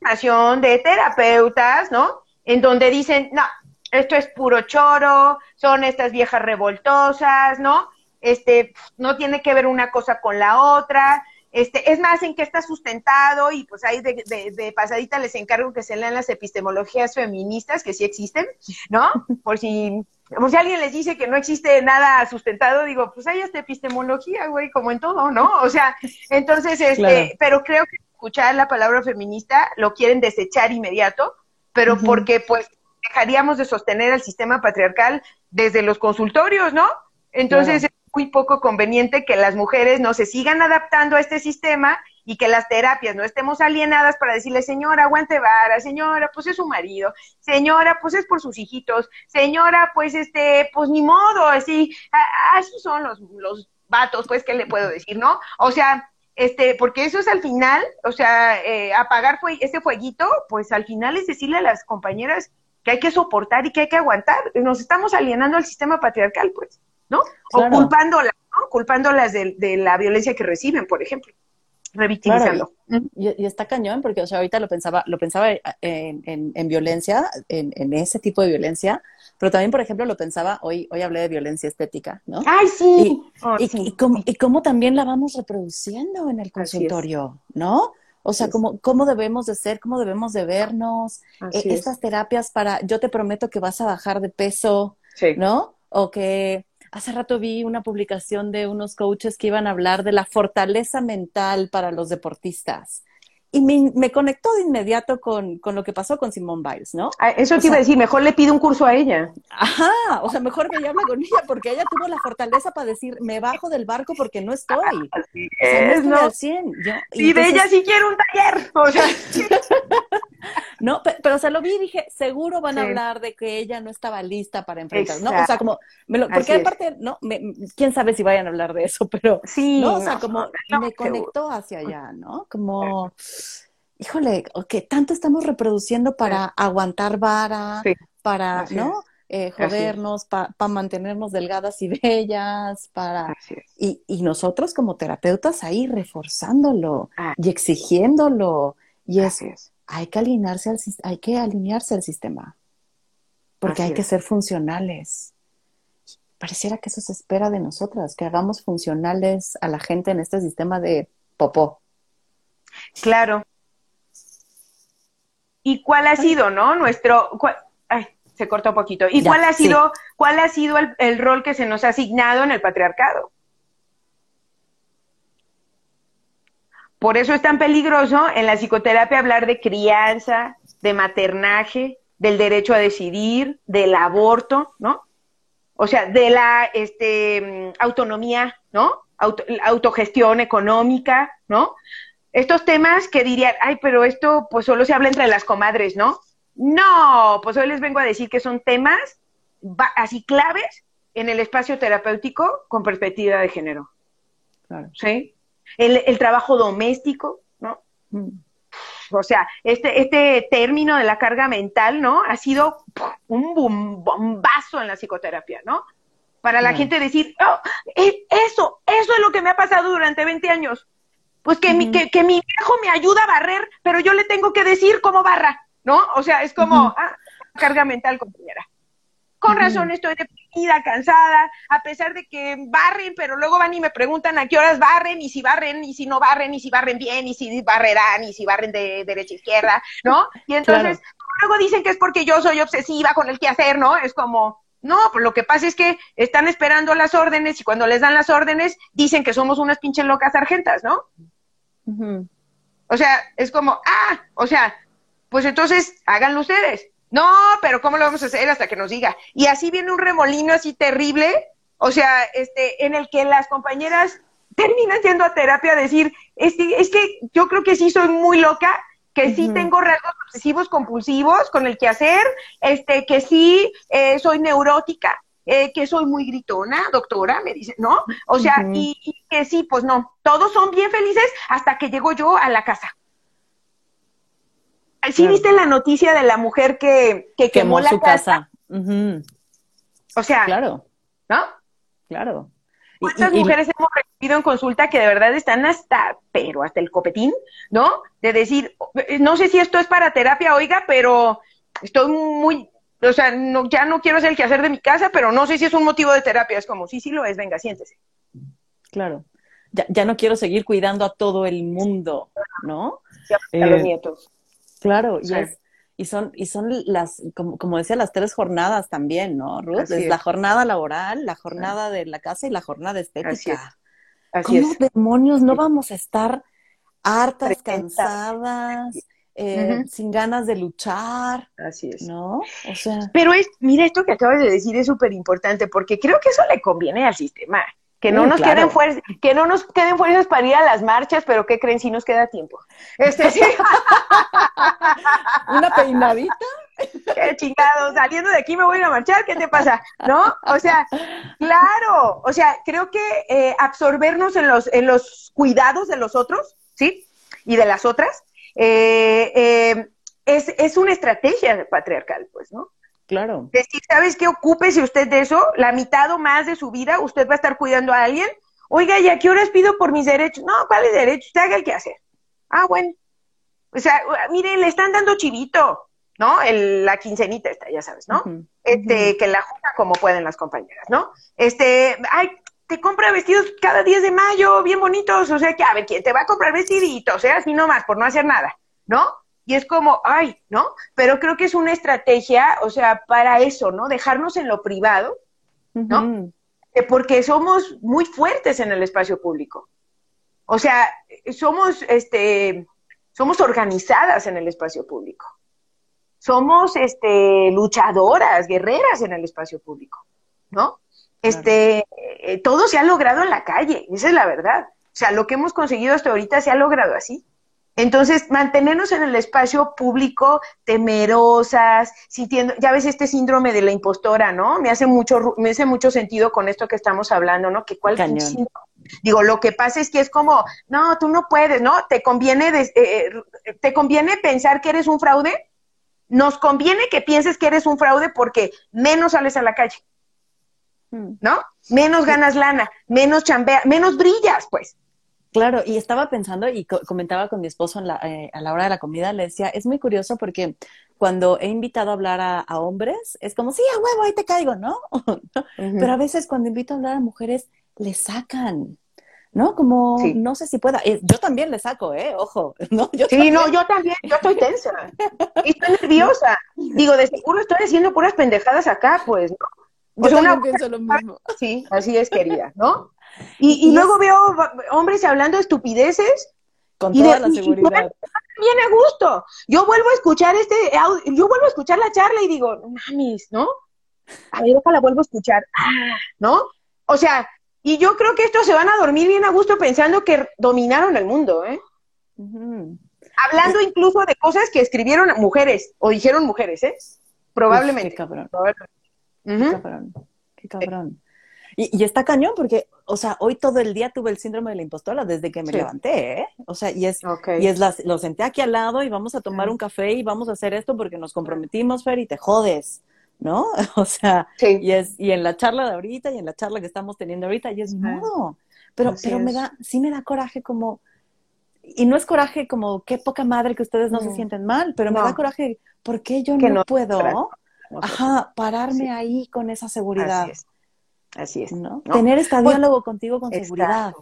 formación de terapeutas, ¿no? En donde dicen, no, esto es puro choro, son estas viejas revoltosas, ¿no? Este, no tiene que ver una cosa con la otra, este, es más en qué está sustentado y pues ahí de, de, pasadita les encargo que se lean las epistemologías feministas que sí existen, ¿no? Por si, por si alguien les dice que no existe nada sustentado, digo, pues hay esta epistemología, güey, como en todo, ¿no? O sea, entonces, este, pero creo que escuchar la palabra feminista lo quieren desechar inmediato, pero porque pues dejaríamos de sostener el sistema patriarcal desde los consultorios, ¿no? Entonces, muy poco conveniente que las mujeres no se sigan adaptando a este sistema y que las terapias no estemos alienadas para decirle, señora, aguante vara, señora, pues es su marido, señora, pues es por sus hijitos, señora, pues este, pues ni modo, así, así son los, los vatos, pues, ¿qué le puedo decir, no? O sea, este, porque eso es al final, o sea, eh, apagar fue, ese fueguito, pues al final es decirle a las compañeras que hay que soportar y que hay que aguantar. Nos estamos alienando al sistema patriarcal, pues. ¿No? O culpándolas, ¿no? Culpándolas de, de, la violencia que reciben, por ejemplo. Revictimizando. y, está cañón, porque, o sea, ahorita lo pensaba, lo pensaba en, en, violencia, en, en, ese tipo de violencia, pero también, por ejemplo, lo pensaba, hoy, hoy hablé de violencia estética, ¿no? ¡Ay, sí! Y, oh, y, cómo, y cómo también la vamos reproduciendo en el consultorio, ¿no? O sea, cómo, cómo debemos de ser, cómo debemos de vernos, e, estas terapias para, yo te prometo que vas a bajar de peso, ¿no? O que Hace rato vi una publicación de unos coaches que iban a hablar de la fortaleza mental para los deportistas y me, conectó de inmediato con, lo que pasó con Simone Biles, ¿no? Ah, eso te iba a decir, mejor le pido un curso a ella. Ajá, o sea, mejor que ella hable con ella, porque ella tuvo la fortaleza para decir, me bajo del barco porque no estoy. Así es, no, y de ella sí quiero un taller. O sea. no, pero, se lo vi y dije, seguro van a hablar de que ella no estaba lista para enfrentar, ¿no? O sea, como, porque aparte, ¿no? quién sabe si vayan a hablar de eso, pero, sí, ¿no? O sea, como me conectó hacia allá, ¿no? Como híjole, que tanto estamos reproduciendo para aguantar vara, para, ¿no? Eh, jodernos, para mantenernos delgadas y bellas, para... Y, y, nosotros como terapeutas ahí reforzándolo ah. y exigiéndolo. Y es, hay que alinearse al, hay que alinearse al sistema, porque hay que ser funcionales. Pareciera que eso se espera de nosotras, que hagamos funcionales a la gente en este sistema de popó. Claro, ¿Y cuál ha sido, no? Nuestro, ay, se corta un poquito. ¿Y cuál ha sido, cuál ha sido el, rol que se nos ha asignado en el patriarcado? Por eso es tan peligroso en la psicoterapia hablar de crianza, de maternaje, del derecho a decidir, del aborto, ¿no? o sea, de la este, autonomía, ¿no? autogestión económica, ¿no? Estos temas que dirían, ay, pero esto pues solo se habla entre las comadres, ¿no? No, pues hoy les vengo a decir que son temas así claves en el espacio terapéutico con perspectiva de género. Claro. ¿Sí? El, trabajo doméstico, ¿no? O sea, este, este término de la carga mental, ¿no? Ha sido un bombazo en la psicoterapia, ¿no? Para la gente decir, oh, eso, eso es lo que me ha pasado durante 20 años. Pues que, mi, que, que, mi viejo me ayuda a barrer, pero yo le tengo que decir cómo barra, ¿no? O sea, es como, ah, carga mental, compañera. Con razón estoy deprimida, cansada, a pesar de que barren, pero luego van y me preguntan a qué horas barren, y si barren, y si no barren, y si barren bien, y si barrerán, y si barren de derecha a izquierda, ¿no? Y entonces, luego dicen que es porque yo soy obsesiva con el qué hacer, ¿no? Es como, no, pues lo que pasa es que están esperando las órdenes y cuando les dan las órdenes dicen que somos unas pinches locas sargentas, ¿no? O sea, es como, ah, o sea, pues entonces háganlo ustedes. No, pero ¿cómo lo vamos a hacer hasta que nos diga? Y así viene un remolino así terrible, o sea, este, en el que las compañeras terminan yendo a terapia a decir, es que, es que yo creo que sí soy muy loca, que sí tengo rasgos obsesivos compulsivos con el que hacer, este, que sí eh, soy neurótica, eh, que soy muy gritona, doctora, me dice, ¿no? O sea, y, que sí, pues no, todos son bien felices hasta que llego yo a la casa. ¿Sí viste la noticia de la mujer que, que quemó, la su casa? O sea, claro. ¿no? Claro. ¿Cuántas mujeres hemos recibido en consulta que de verdad están hasta, pero hasta el copetín, ¿no? De decir, no sé si esto es para terapia, oiga, pero estoy muy, o sea, no, ya no quiero hacer el quehacer de mi casa, pero no sé si es un motivo de terapia. Es como, sí, sí lo es, venga, siéntese. Claro. Ya, ya no quiero seguir cuidando a todo el mundo, ¿no? a los eh, nietos. Claro, y, y son, y son las, como, como, decía, las tres jornadas también, ¿no, Ruth? es, la jornada laboral, la jornada de la casa y la jornada estética. Así ¿Cómo demonios no vamos a estar hartas, cansadas, eh, sin ganas de luchar? Así es. ¿No? O sea. Pero es, mira, esto que acabas de decir es súper importante porque creo que eso le conviene al sistema que no nos queden fuerzas, que no nos queden fuerzas para ir a las marchas, pero ¿qué creen si nos queda tiempo? Este sí. Una peinadita. Qué chingado, saliendo de aquí me voy a ir a marchar, ¿qué te pasa? ¿No? O sea, claro, o sea, creo que eh, absorbernos en los, en los cuidados de los otros, ¿sí? Y de las otras, eh, eh, es, es una estrategia patriarcal, pues, ¿no? Claro. Decir, ¿sabes qué? Ocúpese usted de eso, la mitad o más de su vida, usted va a estar cuidando a alguien. Oiga, ¿y a qué horas pido por mis derechos? No, ¿cuáles derechos? Usted haga el que hacer. Ah, bueno. O sea, mire, le están dando chivito, ¿no? El, la quincenita está, ya sabes, ¿no? Este, que la junta como pueden las compañeras, ¿no? Este, ay, te compra vestidos cada 10 de mayo, bien bonitos, o sea que, a ver, ¿quién te va a comprar vestiditos? ¿eh? Así nomás, por no hacer nada, ¿no? Y es como, ay, ¿no? Pero creo que es una estrategia, o sea, para eso, ¿no? Dejarnos en lo privado, ¿no? Porque somos muy fuertes en el espacio público. O sea, somos, este, somos organizadas en el espacio público. Somos, este, luchadoras, guerreras en el espacio público, ¿no? Este, eh, todo se ha logrado en la calle, esa es la verdad. O sea, lo que hemos conseguido hasta ahorita se ha logrado así. Entonces, mantenernos en el espacio público temerosas, sintiendo, ya ves este síndrome de la impostora, ¿no? Me hace mucho, me hace mucho sentido con esto que estamos hablando, ¿no? Que cuál Digo, lo que pasa es que es como, no, tú no puedes, ¿no? Te conviene, eh, eh, te conviene pensar que eres un fraude. Nos conviene que pienses que eres un fraude porque menos sales a la calle, mm. ¿no? Menos ganas lana, menos chambea, menos brillas, pues. Claro, y estaba pensando y comentaba con mi esposo eh, a la hora de la comida, le decía, es muy curioso porque cuando he invitado a hablar a, hombres, es como, sí, a huevo, ahí te caigo, ¿no? Pero a veces cuando invito a hablar a mujeres, le sacan, ¿no? Como, no sé si pueda. Eh, yo también le saco, ¿eh? Ojo. ¿no? sí, no, yo también, yo estoy tensa. y estoy nerviosa. Digo, de seguro estoy haciendo puras pendejadas acá, pues, ¿no? Yo también pienso lo mismo. Sí, así es, querida, ¿no? Y, luego veo hombres hablando estupideces. Con toda la seguridad. Viene a gusto. Yo vuelvo a escuchar este, yo vuelvo a escuchar la charla y digo, mamis, ¿no? a ver, la vuelvo a escuchar, ah, ¿no? O sea, y yo creo que estos se van a dormir bien a gusto pensando que dominaron el mundo, ¿eh? Hablando incluso de cosas que escribieron mujeres o dijeron mujeres, ¿eh? Probablemente. qué cabrón. Qué cabrón. Qué cabrón. Y, está cañón porque, o sea, hoy todo el día tuve el síndrome de la impostora desde que me levanté, ¿eh? O sea, y es, y es lo senté aquí al lado y vamos a tomar un café y vamos a hacer esto porque nos comprometimos, Fer, y te jodes, ¿no? O sea, y es, y en la charla de ahorita y en la charla que estamos teniendo ahorita, y es no. Pero, pero me da, sí me da coraje como, y no es coraje como qué poca madre que ustedes no, se sienten mal, pero me da coraje, ¿por qué yo no, puedo? Ajá, pararme ahí con esa seguridad. Así es. ¿No? Tener este pues, diálogo contigo con seguridad.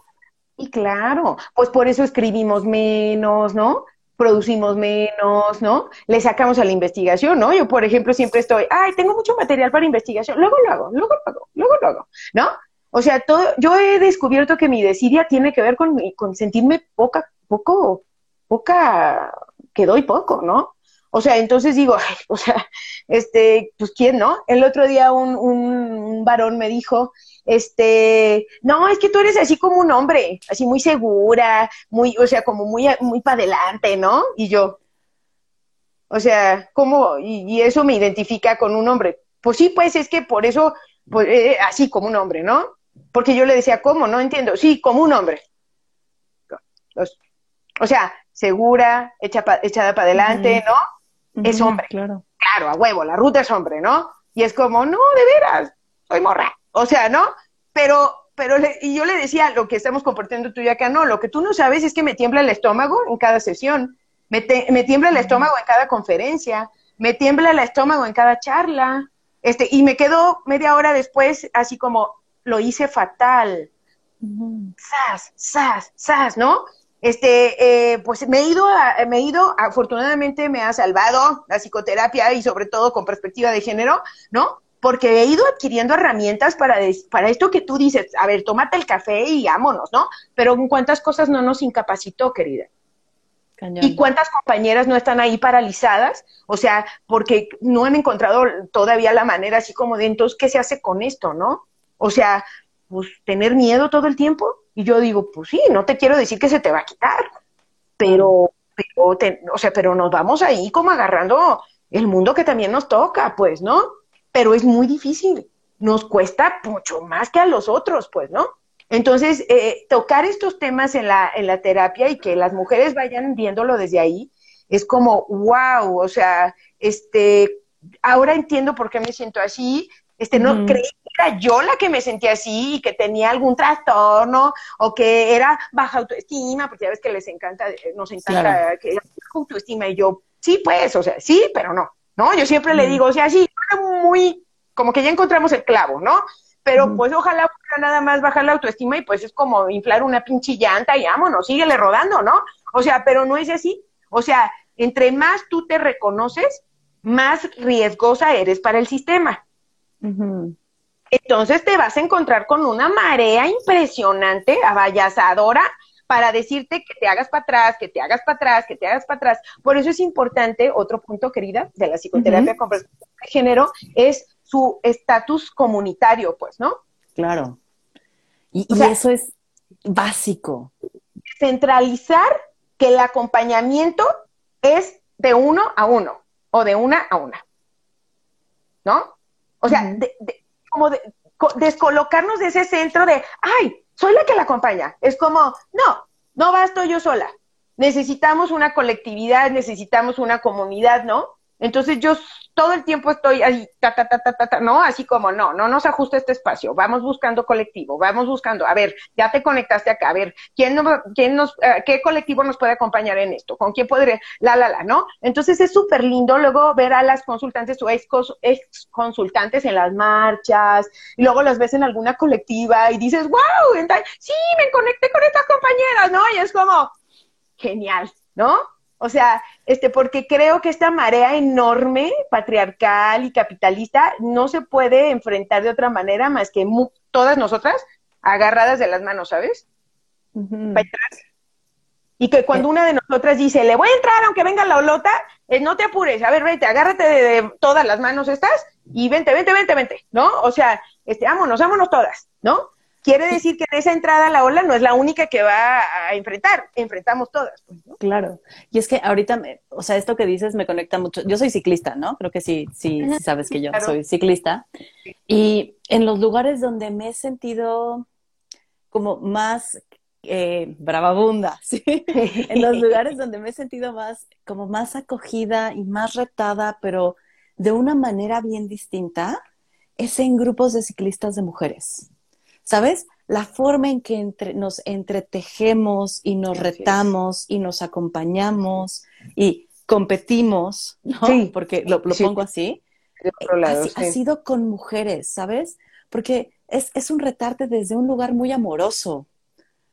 Y claro, pues por eso escribimos menos, ¿no? Producimos menos, ¿no? Le sacamos a la investigación, ¿no? Yo, por ejemplo, siempre estoy, ay, tengo mucho material para investigación, luego lo hago, luego lo hago, luego lo hago, ¿no? O sea, todo, yo he descubierto que mi desidia tiene que ver con, con sentirme poca, poco, poca, que doy poco, ¿no? O sea, entonces digo, o sea, este, pues quién, ¿no? El otro día un, un, varón me dijo, este, no, es que tú eres así como un hombre, así muy segura, muy, o sea, como muy, muy para adelante, ¿no? Y yo, o sea, ¿cómo? Y, eso me identifica con un hombre. Pues sí, pues es que por eso, pues, eh, así como un hombre, ¿no? Porque yo le decía, ¿cómo? No entiendo. Sí, como un hombre. o sea, segura, echada para adelante, ¿no? Es hombre. Claro. Claro, a huevo, la ruta es hombre, ¿no? Y es como, no, de veras, soy morra. O sea, ¿no? Pero, pero, y yo le decía, lo que estamos compartiendo tú y acá, no, lo que tú no sabes es que me tiembla el estómago en cada sesión, me, me tiembla el estómago en cada conferencia, me tiembla el estómago en cada charla, este, y me quedo media hora después así como, lo hice fatal. Sas, sas, sas, ¿no? Este, eh, pues me he ido, me he ido, afortunadamente me ha salvado la psicoterapia y sobre todo con perspectiva de género, ¿no? Porque he ido adquiriendo herramientas para, para esto que tú dices, a ver, tómate el café y vámonos, ¿no? Pero cuántas cosas no nos incapacitó, querida. ¿Y cuántas compañeras no están ahí paralizadas? O sea, porque no han encontrado todavía la manera así como de entonces, ¿qué se hace con esto, no? O sea, pues tener miedo todo el tiempo, y yo digo, pues sí, no te quiero decir que se te va a quitar, pero, pero o sea, pero nos vamos ahí como agarrando el mundo que también nos toca, pues, ¿no? Pero es muy difícil, nos cuesta mucho más que a los otros, pues, ¿no? Entonces, eh, tocar estos temas en la, en la terapia y que las mujeres vayan viéndolo desde ahí, es como, wow, o sea, este, ahora entiendo por qué me siento así, este, no creí era yo la que me sentía así y que tenía algún trastorno o que era baja autoestima, porque ya ves que les encanta, eh, nos encanta que baja autoestima y yo, sí, pues, o sea, sí, pero no, ¿no? Yo siempre le digo, o sea, sí, muy, como que ya encontramos el clavo, ¿no? Pero pues ojalá nada más bajar la autoestima y pues es como inflar una pinche llanta y vámonos, síguele rodando, ¿no? O sea, pero no es así. O sea, entre más tú te reconoces, más riesgosa eres para el sistema. Entonces te vas a encontrar con una marea impresionante, avallazadora, para decirte que te hagas para atrás, que te hagas para atrás, que te hagas para atrás. Por eso es importante, otro punto, querida, de la psicoterapia con de género, es su estatus comunitario, pues, ¿no? Claro. Y, eso es básico. Centralizar que el acompañamiento es de uno a uno o de una a una. ¿No? O sea, como descolocarnos de ese centro de, ay, soy la que la acompaña. Es como, no, no basto yo sola. Necesitamos una colectividad, necesitamos una comunidad, ¿no? Entonces yo todo el tiempo estoy ahí, ta, ta, ta, ta, ta, ¿no? Así como, no, no nos ajusta este espacio, vamos buscando colectivo, vamos buscando, a ver, ya te conectaste acá, a ver, ¿quién, quién nos, eh, qué colectivo nos puede acompañar en esto? ¿Con quién podría? La, la, la, ¿no? Entonces es súper lindo luego ver a las consultantes o ex, ex, consultantes en las marchas, y luego las ves en alguna colectiva y dices, wow, sí, me conecté con estas compañeras, ¿no? Y es como, genial, ¿no? O sea, este, porque creo que esta marea enorme, patriarcal y capitalista, no se puede enfrentar de otra manera más que todas nosotras agarradas de las manos, ¿sabes? Y que cuando una de nosotras dice, le voy a entrar aunque venga la olota, no te apures, a ver, vete, agárrate de, todas las manos estas y vente, vente, vente, vente, ¿no? O sea, este, vámonos, vámonos todas, ¿no? Quiere decir que en esa entrada a la ola no es la única que va a enfrentar, enfrentamos todas. Pues, claro, y es que ahorita, o sea, esto que dices me conecta mucho. Yo soy ciclista, ¿no? Creo que sí, sí, sabes que yo soy ciclista. Y en los lugares donde me he sentido como más eh, bravabunda, ¿sí? en los lugares donde me he sentido más, como más acogida y más retada, pero de una manera bien distinta, es en grupos de ciclistas de mujeres. ¿Sabes? La forma en que entre, nos entretejemos y nos retamos y nos acompañamos y competimos, ¿no? Porque lo, pongo así. ha, sido con mujeres, ¿sabes? Porque es, es un retarte desde un lugar muy amoroso,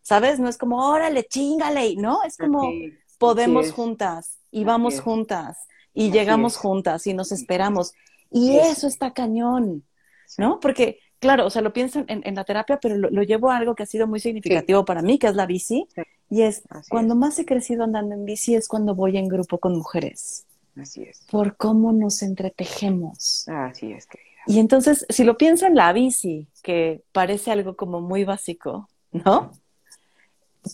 ¿sabes? No es como, órale, chingale, ¿no? Es como, podemos juntas y vamos juntas y llegamos juntas y nos esperamos. Y eso está cañón, ¿no? Porque, claro, o sea, lo pienso en, la terapia, pero lo, llevo a algo que ha sido muy significativo para mí, que es la bici. Y es, cuando más he crecido andando en bici es cuando voy en grupo con mujeres. Así es. Por cómo nos entretejemos. Así es, querida. Y entonces, si lo pienso en la bici, que parece algo como muy básico, ¿no?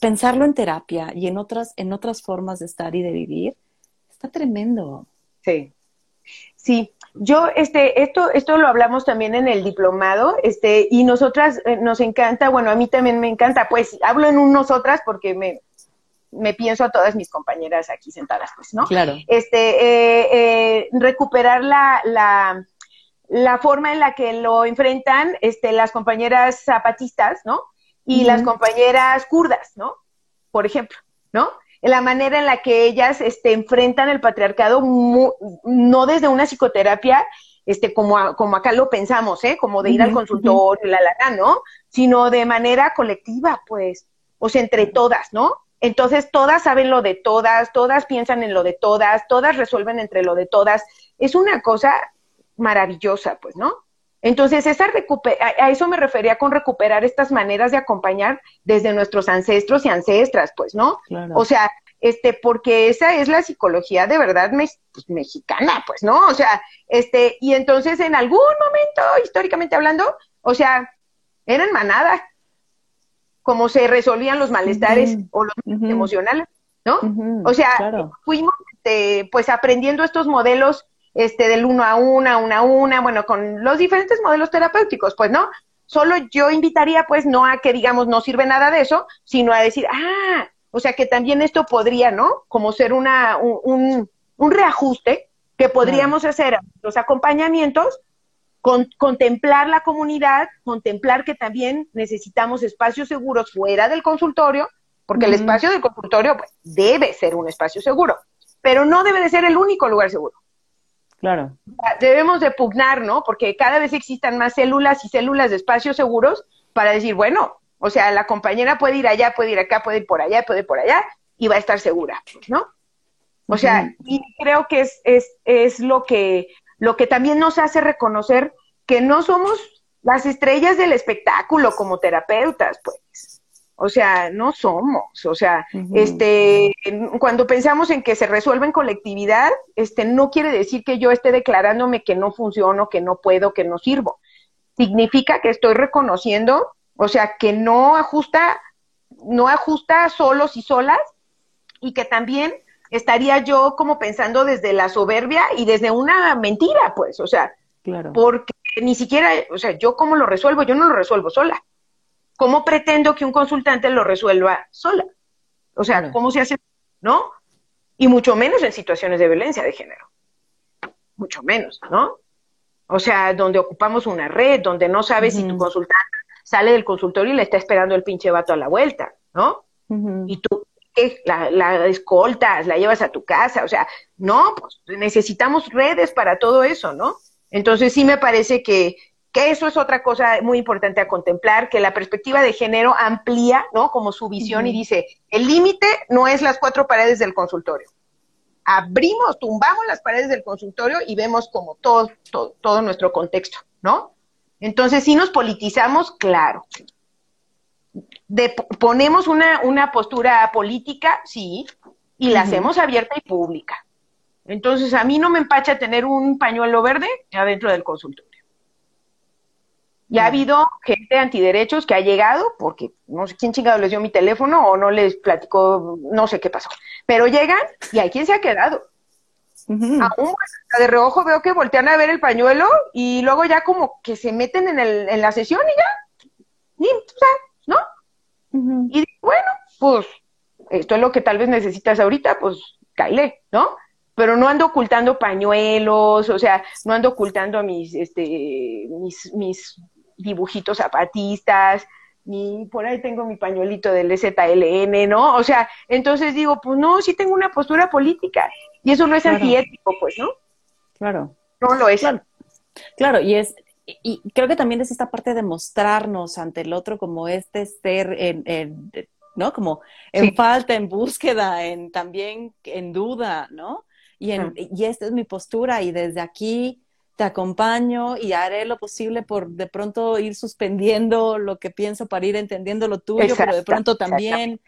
pensarlo en terapia y en otras, en otras formas de estar y de vivir, está tremendo. Sí. Sí, yo, este, esto, esto lo hablamos también en el diplomado, este, y nosotras eh, nos encanta, bueno, a mí también me encanta, pues hablo en un nosotras porque me, me pienso a todas mis compañeras aquí sentadas, pues, ¿no? Claro. Este, eh, eh, recuperar la, la, la forma en la que lo enfrentan, este, las compañeras zapatistas, ¿no? y las compañeras kurdas, ¿no? Por ejemplo, ¿no? La manera en la que ellas este, enfrentan el patriarcado, no desde una psicoterapia, este, como, como acá lo pensamos, ¿eh? Como de ir al consultorio, la, la, la, ¿no? Sino de manera colectiva, pues, o sea, entre todas, ¿no? Entonces, todas saben lo de todas, todas piensan en lo de todas, todas resuelven entre lo de todas. Es una cosa maravillosa, pues, ¿no? Entonces, esa a eso me refería con recuperar estas maneras de acompañar desde nuestros ancestros y ancestras, pues, ¿no? O sea, este, porque esa es la psicología de verdad pues, mexicana, pues, ¿no? O sea, este, y entonces en algún momento, históricamente hablando, o sea, eran manadas, como se resolvían los malestares o los emocionales, ¿no? o sea, fuimos, este, pues, aprendiendo estos modelos este, del uno a una, una a una, bueno, con los diferentes modelos terapéuticos, pues, ¿no? Solo yo invitaría, pues, no a que digamos no sirve nada de eso, sino a decir, ah, o sea que también esto podría, ¿no? Como ser una, un, un, reajuste que podríamos hacer los acompañamientos, con, contemplar la comunidad, contemplar que también necesitamos espacios seguros fuera del consultorio, porque el espacio del consultorio pues, debe ser un espacio seguro, pero no debe de ser el único lugar seguro. Claro. Debemos de pugnar, ¿no? Porque cada vez existan más células y células de espacios seguros para decir, bueno, o sea, la compañera puede ir allá, puede ir acá, puede ir por allá, puede ir por allá y va a estar segura, ¿no? O sea, y creo que es, es, es lo que, lo que también nos hace reconocer que no somos las estrellas del espectáculo como terapeutas, pues. O sea, no somos, o sea, este, cuando pensamos en que se resuelve en colectividad, este, no quiere decir que yo esté declarándome que no funciono, que no puedo, que no sirvo. Significa que estoy reconociendo, o sea, que no ajusta, no ajusta solos y solas, y que también estaría yo como pensando desde la soberbia y desde una mentira, pues, o sea, claro. porque ni siquiera, o sea, yo cómo lo resuelvo, yo no lo resuelvo sola. ¿Cómo pretendo que un consultante lo resuelva sola? O sea, ¿cómo se hace? ¿No? Y mucho menos en situaciones de violencia de género. Mucho menos, ¿no? O sea, donde ocupamos una red, donde no sabes si tu consultante sale del consultorio y le está esperando el pinche vato a la vuelta, ¿no? Y tú la, la, escoltas, la llevas a tu casa, o sea, no, pues necesitamos redes para todo eso, ¿no? Entonces sí me parece que, que eso es otra cosa muy importante a contemplar, que la perspectiva de género amplía, ¿no? Como su visión y dice, el límite no es las cuatro paredes del consultorio. Abrimos, tumbamos las paredes del consultorio y vemos como todo, todo, nuestro contexto, ¿no? Entonces, si nos politizamos, claro. ponemos una, una postura política, sí, y la hacemos abierta y pública. Entonces, a mí no me empacha tener un pañuelo verde adentro del consultorio. Y ha habido gente antiderechos que ha llegado, porque no sé quién chingado les dio mi teléfono o no les platicó, no sé qué pasó. Pero llegan y hay quien se ha quedado. Aún de reojo veo que voltean a ver el pañuelo y luego ya como que se meten en, el, en la sesión y ya, ni, ¿no? Y bueno, pues esto es lo que tal vez necesitas ahorita, pues caile, ¿no? Pero no ando ocultando pañuelos, o sea, no ando ocultando mis, este, mis, mis dibujitos zapatistas, ni por ahí tengo mi pañuelito del ZLN, ¿no? O sea, entonces digo, pues no, sí tengo una postura política y eso no es antiético, pues, ¿no? Claro. No lo es. Claro. y es, y creo que también es esta parte de mostrarnos ante el otro como este ser en, ¿no? Como en falta, en búsqueda, en también en duda, ¿no? Y, en, y esta es mi postura y desde aquí te acompaño y haré lo posible por de pronto ir suspendiendo lo que pienso para ir entendiendo lo tuyo, pero de pronto también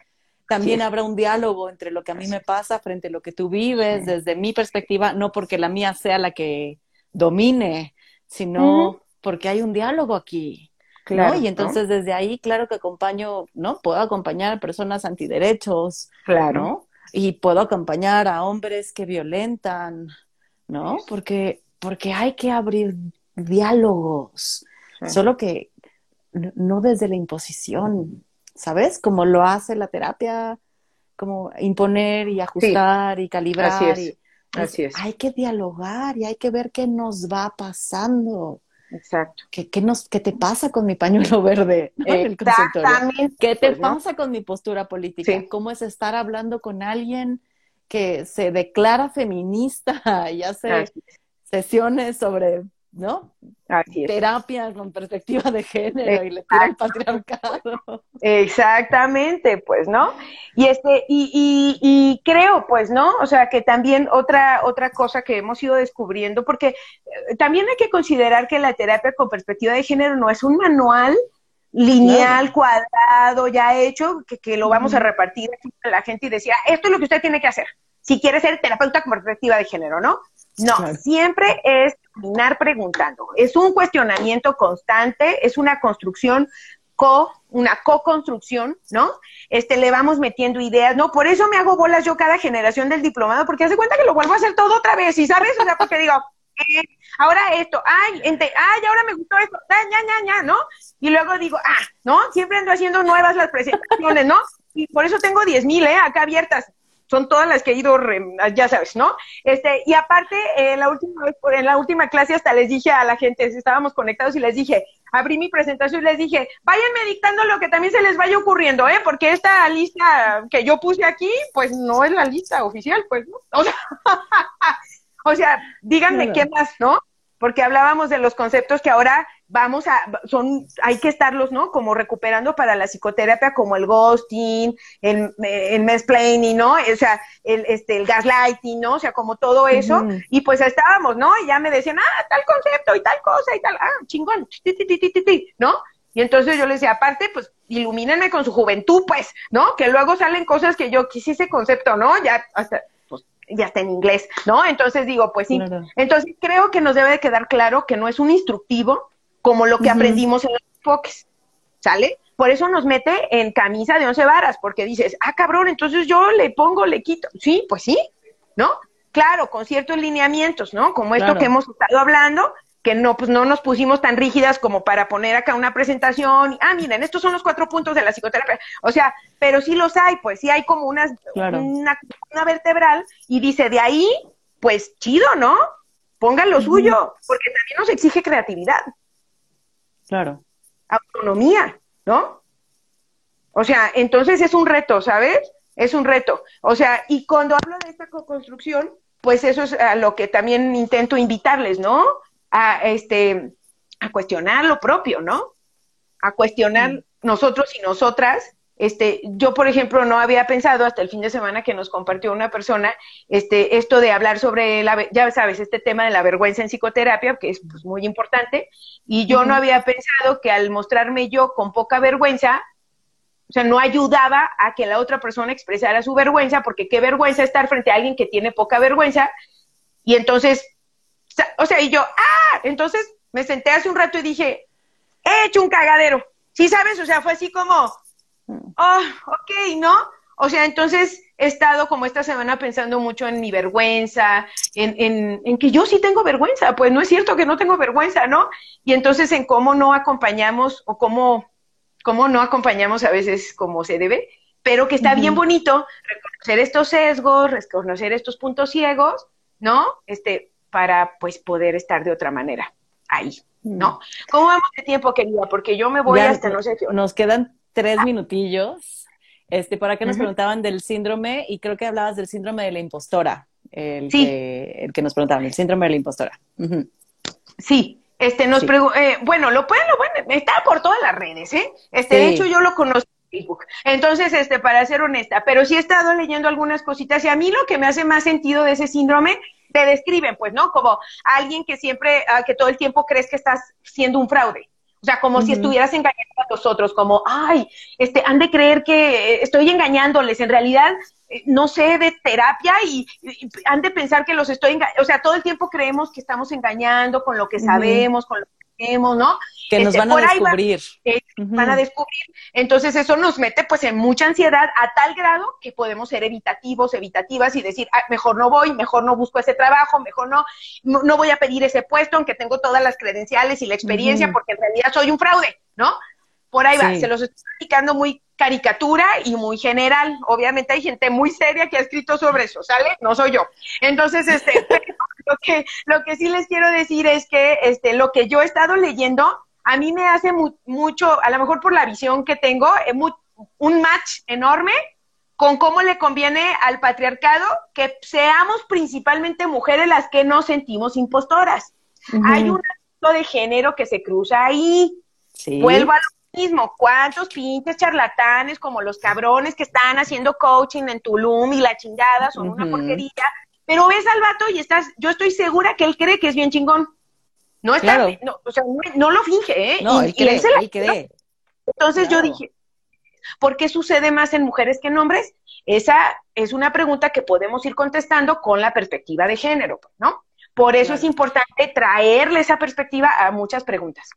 también habrá un diálogo entre lo que a mí me pasa frente a lo que tú vives, desde mi perspectiva, no porque la mía sea la que domine, sino porque hay un diálogo aquí. Claro, Y entonces desde ahí, claro que acompaño, ¿no? Puedo acompañar a personas antiderechos, claro. Y puedo acompañar a hombres que violentan, ¿no? Porque, porque hay que abrir diálogos, solo que no desde la imposición, ¿sabes? Como lo hace la terapia, como imponer y ajustar y calibrar. Así es. Y, pues, Así es. Hay que dialogar y hay que ver qué nos va pasando. Exacto. ¿Qué, qué, nos, ¿Qué te pasa con mi pañuelo verde? Exactamente. ¿Qué te pues, pasa con mi postura política? ¿Cómo es estar hablando con alguien que se declara feminista y hace sesiones sobre ¿no? Terapias con perspectiva de género y le tiran patriarcado. Exactamente, pues, ¿no? Y este, y, y, y, creo, pues, ¿no? O sea, que también otra, otra cosa que hemos ido descubriendo, porque eh, también hay que considerar que la terapia con perspectiva de género no es un manual lineal, cuadrado, ya hecho, que, que lo vamos a repartir a la gente y decía, esto es lo que usted tiene que hacer si quiere ser terapeuta con perspectiva de género, ¿no? No, siempre es terminar preguntando. Es un cuestionamiento constante, es una construcción co, una co-construcción, ¿no? Este, le vamos metiendo ideas, ¿no? Por eso me hago bolas yo cada generación del diplomado, porque hace cuenta que lo vuelvo a hacer todo otra vez, ¿y sabes? O sea, porque digo, eh, ahora esto, ay, ay, ahora me gustó esto, ya, ya, ya, ¿no? Y luego digo, ah, ¿no? Siempre ando haciendo nuevas las presentaciones, ¿no? Y por eso tengo diez mil, ¿eh? Acá abiertas son todas las que he ido, ya sabes, ¿no? Este, y aparte, eh, la última vez, en la última clase hasta les dije a la gente, estábamos conectados y les dije, abrí mi presentación y les dije, váyanme dictando lo que también se les vaya ocurriendo, ¿eh? Porque esta lista que yo puse aquí, pues no es la lista oficial, pues, ¿no? O sea, o sea díganme qué más, ¿no? Porque hablábamos de los conceptos que ahora vamos a, son, hay que estarlos, ¿no? Como recuperando para la psicoterapia, como el ghosting, el, el mansplaining, ¿no? O sea, el, este, el gaslighting, ¿no? O sea, como todo eso. Y pues estábamos, ¿no? Y ya me decían, ah, tal concepto y tal cosa y tal, ah, chingón, ¿no? Y entonces yo les decía, aparte, pues, ilumínenme con su juventud, pues, ¿no? Que luego salen cosas que yo quise ese concepto, ¿no? Ya hasta, pues, ya está en inglés, ¿no? Entonces digo, pues sí. Entonces creo que nos debe de quedar claro que no es un instructivo, como lo que aprendimos en los enfoques, ¿sale? Por eso nos mete en camisa de once varas, porque dices, ah, cabrón, entonces yo le pongo, le quito. Sí, pues sí, ¿no? Claro, con ciertos lineamientos, ¿no? Como esto que hemos estado hablando, que no, pues no nos pusimos tan rígidas como para poner acá una presentación. ah, miren, estos son los cuatro puntos de la psicoterapia. O sea, pero sí los hay, pues sí hay como unas, una, una vertebral y dice, de ahí, pues chido, ¿no? Pongan lo suyo, porque también nos exige creatividad. Claro. Autonomía, ¿no? O sea, entonces es un reto, ¿sabes? Es un reto. O sea, y cuando hablo de esta co-construcción, pues eso es a lo que también intento invitarles, ¿no? A este a cuestionar lo propio, ¿no? A cuestionar nosotros y nosotras este, yo, por ejemplo, no había pensado hasta el fin de semana que nos compartió una persona, este, esto de hablar sobre la, ya sabes, este tema de la vergüenza en psicoterapia, que es pues, muy importante, y yo no había pensado que al mostrarme yo con poca vergüenza, o sea, no ayudaba a que la otra persona expresara su vergüenza, porque qué vergüenza estar frente a alguien que tiene poca vergüenza, Y entonces, o sea, y yo, ah, entonces me senté hace un rato y dije, he hecho un cagadero. ¿Sí sabes? O sea, fue así como, oh, ok, ¿no? O sea, entonces he estado como esta semana pensando mucho en mi vergüenza, en, en, en, que yo sí tengo vergüenza, pues no es cierto que no tengo vergüenza, ¿no? Y entonces en cómo no acompañamos o cómo, cómo no acompañamos a veces como se debe, pero que está bien bonito reconocer estos sesgos, reconocer estos puntos ciegos, ¿no? Este, para pues poder estar de otra manera ahí, ¿no? ¿Cómo vamos de tiempo, querida? Porque yo me voy hasta no sé qué. Nos quedan tres minutillos. Este, por acá nos preguntaban del síndrome y creo que hablabas del síndrome de la impostora. El, sí. que, el que nos preguntaban, el síndrome de la impostora. Sí, este nos eh, bueno, lo pueden, lo pueden, está por todas las redes, ¿eh? Este, de hecho yo lo conozco en Facebook. Entonces, este, para ser honesta, pero sí he estado leyendo algunas cositas y a mí lo que me hace más sentido de ese síndrome te describen, pues, ¿no? Como alguien que siempre, ah, que todo el tiempo crees que estás siendo un fraude. O sea, como si estuvieras engañando a los otros, como, ay, este, han de creer que eh, estoy engañándoles. En realidad, eh, no sé de terapia y, han de pensar que los estoy engañando. O sea, todo el tiempo creemos que estamos engañando con lo que sabemos, con lo que ¿no? Que nos este, van a descubrir. Van a descubrir. Entonces eso nos mete pues en mucha ansiedad a tal grado que podemos ser evitativos, evitativas y decir, ah, mejor no voy, mejor no busco ese trabajo, mejor no, no voy a pedir ese puesto aunque tengo todas las credenciales y la experiencia porque en realidad soy un fraude, ¿no? Por ahí va, se los estoy explicando muy caricatura y muy general. Obviamente hay gente muy seria que ha escrito sobre eso, ¿sale? No soy yo. Entonces, este, lo que, lo que sí les quiero decir es que este, lo que yo he estado leyendo, a mí me hace mucho, a lo mejor por la visión que tengo, eh, un match enorme con cómo le conviene al patriarcado que seamos principalmente mujeres las que nos sentimos impostoras. Hay un asunto de género que se cruza ahí. Vuelvo a lo mismo. ¿Cuántos pinches charlatanes como los cabrones que están haciendo coaching en Tulum y la chingada son una porquería? Pero ves al vato y estás, yo estoy segura que él cree que es bien chingón. No está, no, o sea, no, lo finge, ¿eh? No, él, cree, él, cree, Entonces yo dije, ¿por qué sucede más en mujeres que en hombres? Esa es una pregunta que podemos ir contestando con la perspectiva de género, ¿no? Por eso es importante traerle esa perspectiva a muchas preguntas.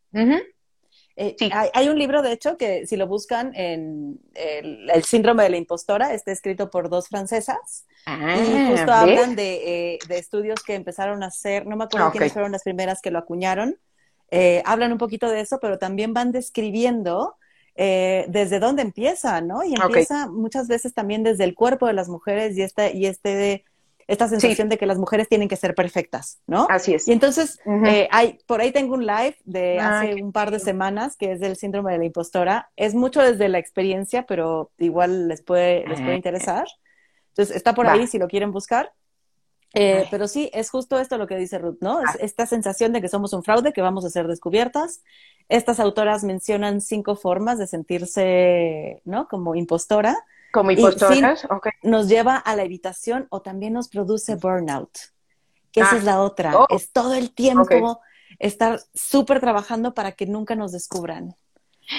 Eh, hay, un libro, de hecho, que si lo buscan en el, síndrome de la impostora, está escrito por dos francesas. Ah, y justo hablan de, eh, de, estudios que empezaron a hacer, no me acuerdo ah, quiénes fueron las primeras que lo acuñaron. Eh, hablan un poquito de eso, pero también van describiendo desde dónde empieza, ¿no? Y empieza muchas veces también desde el cuerpo de las mujeres y, esta, y este de esta sensación de que las mujeres tienen que ser perfectas, ¿no? Así es. Y entonces, eh, hay, por ahí tengo un live de ah, hace un par de semanas que es del síndrome de la impostora. Es mucho desde la experiencia, pero igual les puede, les puede ah, interesar. Entonces, está por ahí si lo quieren buscar. Eh, pero sí, es justo esto lo que dice Ruth, ¿no? Es ah. esta sensación de que somos un fraude, que vamos a ser descubiertas. Estas autoras mencionan cinco formas de sentirse, ¿no? Como impostora. Como impostoras, Nos lleva a la evitación o también nos produce burnout, que esa es la otra. Oh. Es todo el tiempo estar súper trabajando para que nunca nos descubran.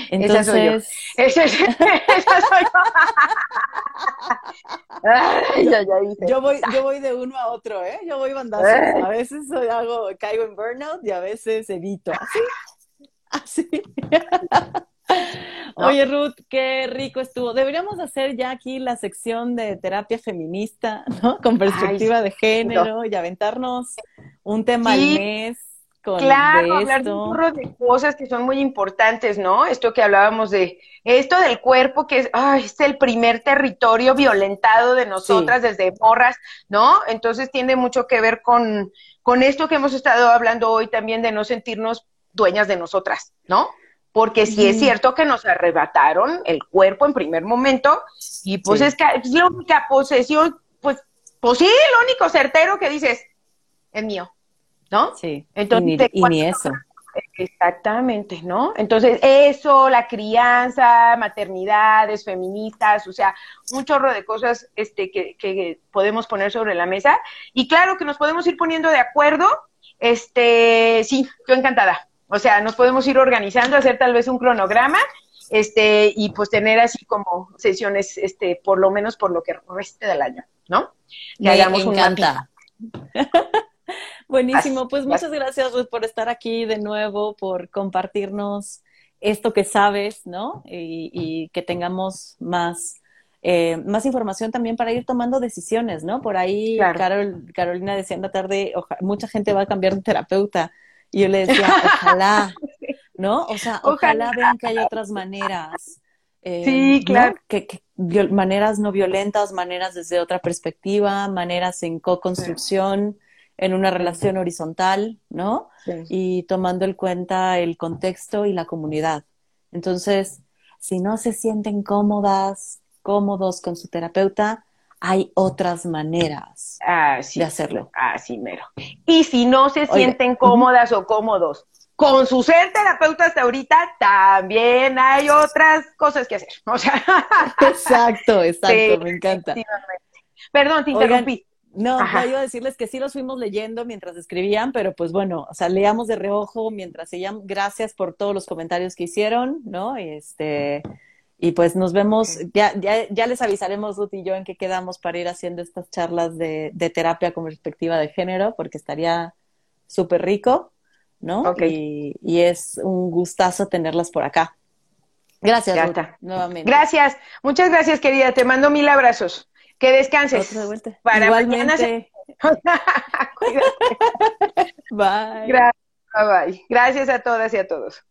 Entonces, esa soy yo. Esa, soy yo. yo, voy, yo voy de uno a otro, ¿eh? Yo voy bandazo. A veces hago, caigo en burnout y a veces evito. Así. Así. Oye, Ruth, qué rico estuvo. Deberíamos hacer ya aquí la sección de terapia feminista, ¿no? Con perspectiva de género y aventarnos un tema al mes. Con claro, hablar de un de cosas que son muy importantes, ¿no? Esto que hablábamos de, esto del cuerpo, que es, ay, es el primer territorio violentado de nosotras desde morras, ¿no? Entonces tiene mucho que ver con, con esto que hemos estado hablando hoy también de no sentirnos dueñas de nosotras, ¿no? Porque sí es cierto que nos arrebataron el cuerpo en primer momento y pues es que es la única posesión, pues, pues sí, lo único certero que dices, es mío, ¿no? Sí, Entonces, y ni, eso. Exactamente, ¿no? Entonces, eso, la crianza, maternidades, feministas, o sea, un chorro de cosas este, que, que podemos poner sobre la mesa. Y claro que nos podemos ir poniendo de acuerdo. Este, sí, yo encantada. O sea, nos podemos ir organizando, hacer tal vez un cronograma, este, y pues tener así como sesiones, este, por lo menos por lo que reste del año, ¿no? Que Me hagamos encanta. Buenísimo, pues muchas gracias Ruth por estar aquí de nuevo, por compartirnos esto que sabes, ¿no? Y, que tengamos más, eh, más información también para ir tomando decisiones, ¿no? Por ahí Carolina decía en la tarde, mucha gente va a cambiar de terapeuta. Y yo le decía, ojalá, ¿no? O sea, ojalá, vean que hay otras maneras. Eh, sí, claro. Que, maneras no violentas, maneras desde otra perspectiva, maneras en co-construcción, en una relación horizontal, ¿no? Y tomando en cuenta el contexto y la comunidad. Entonces, si no se sienten cómodas, cómodos con su terapeuta, hay otras maneras de hacerlo. Así mero. Y si no se sienten cómodas o cómodos con su ser terapeuta hasta ahorita, también hay otras cosas que hacer. O sea, exacto, exacto, me encanta. Perdón, te interrumpí. no, no, iba a decirles que sí los fuimos leyendo mientras escribían, pero pues bueno, o sea, leamos de reojo mientras seguían. Gracias por todos los comentarios que hicieron, ¿no? Este, y pues nos vemos, ya, ya, ya les avisaremos Ruth y yo en qué quedamos para ir haciendo estas charlas de, de terapia con perspectiva de género, porque estaría súper rico, ¿no? Y, y, es un gustazo tenerlas por acá. Gracias, Ruth, nuevamente. Gracias, muchas gracias, querida. Te mando mil abrazos. Que descanses. Para mañana. bye. Gracias, bye. Gracias a todas y a todos.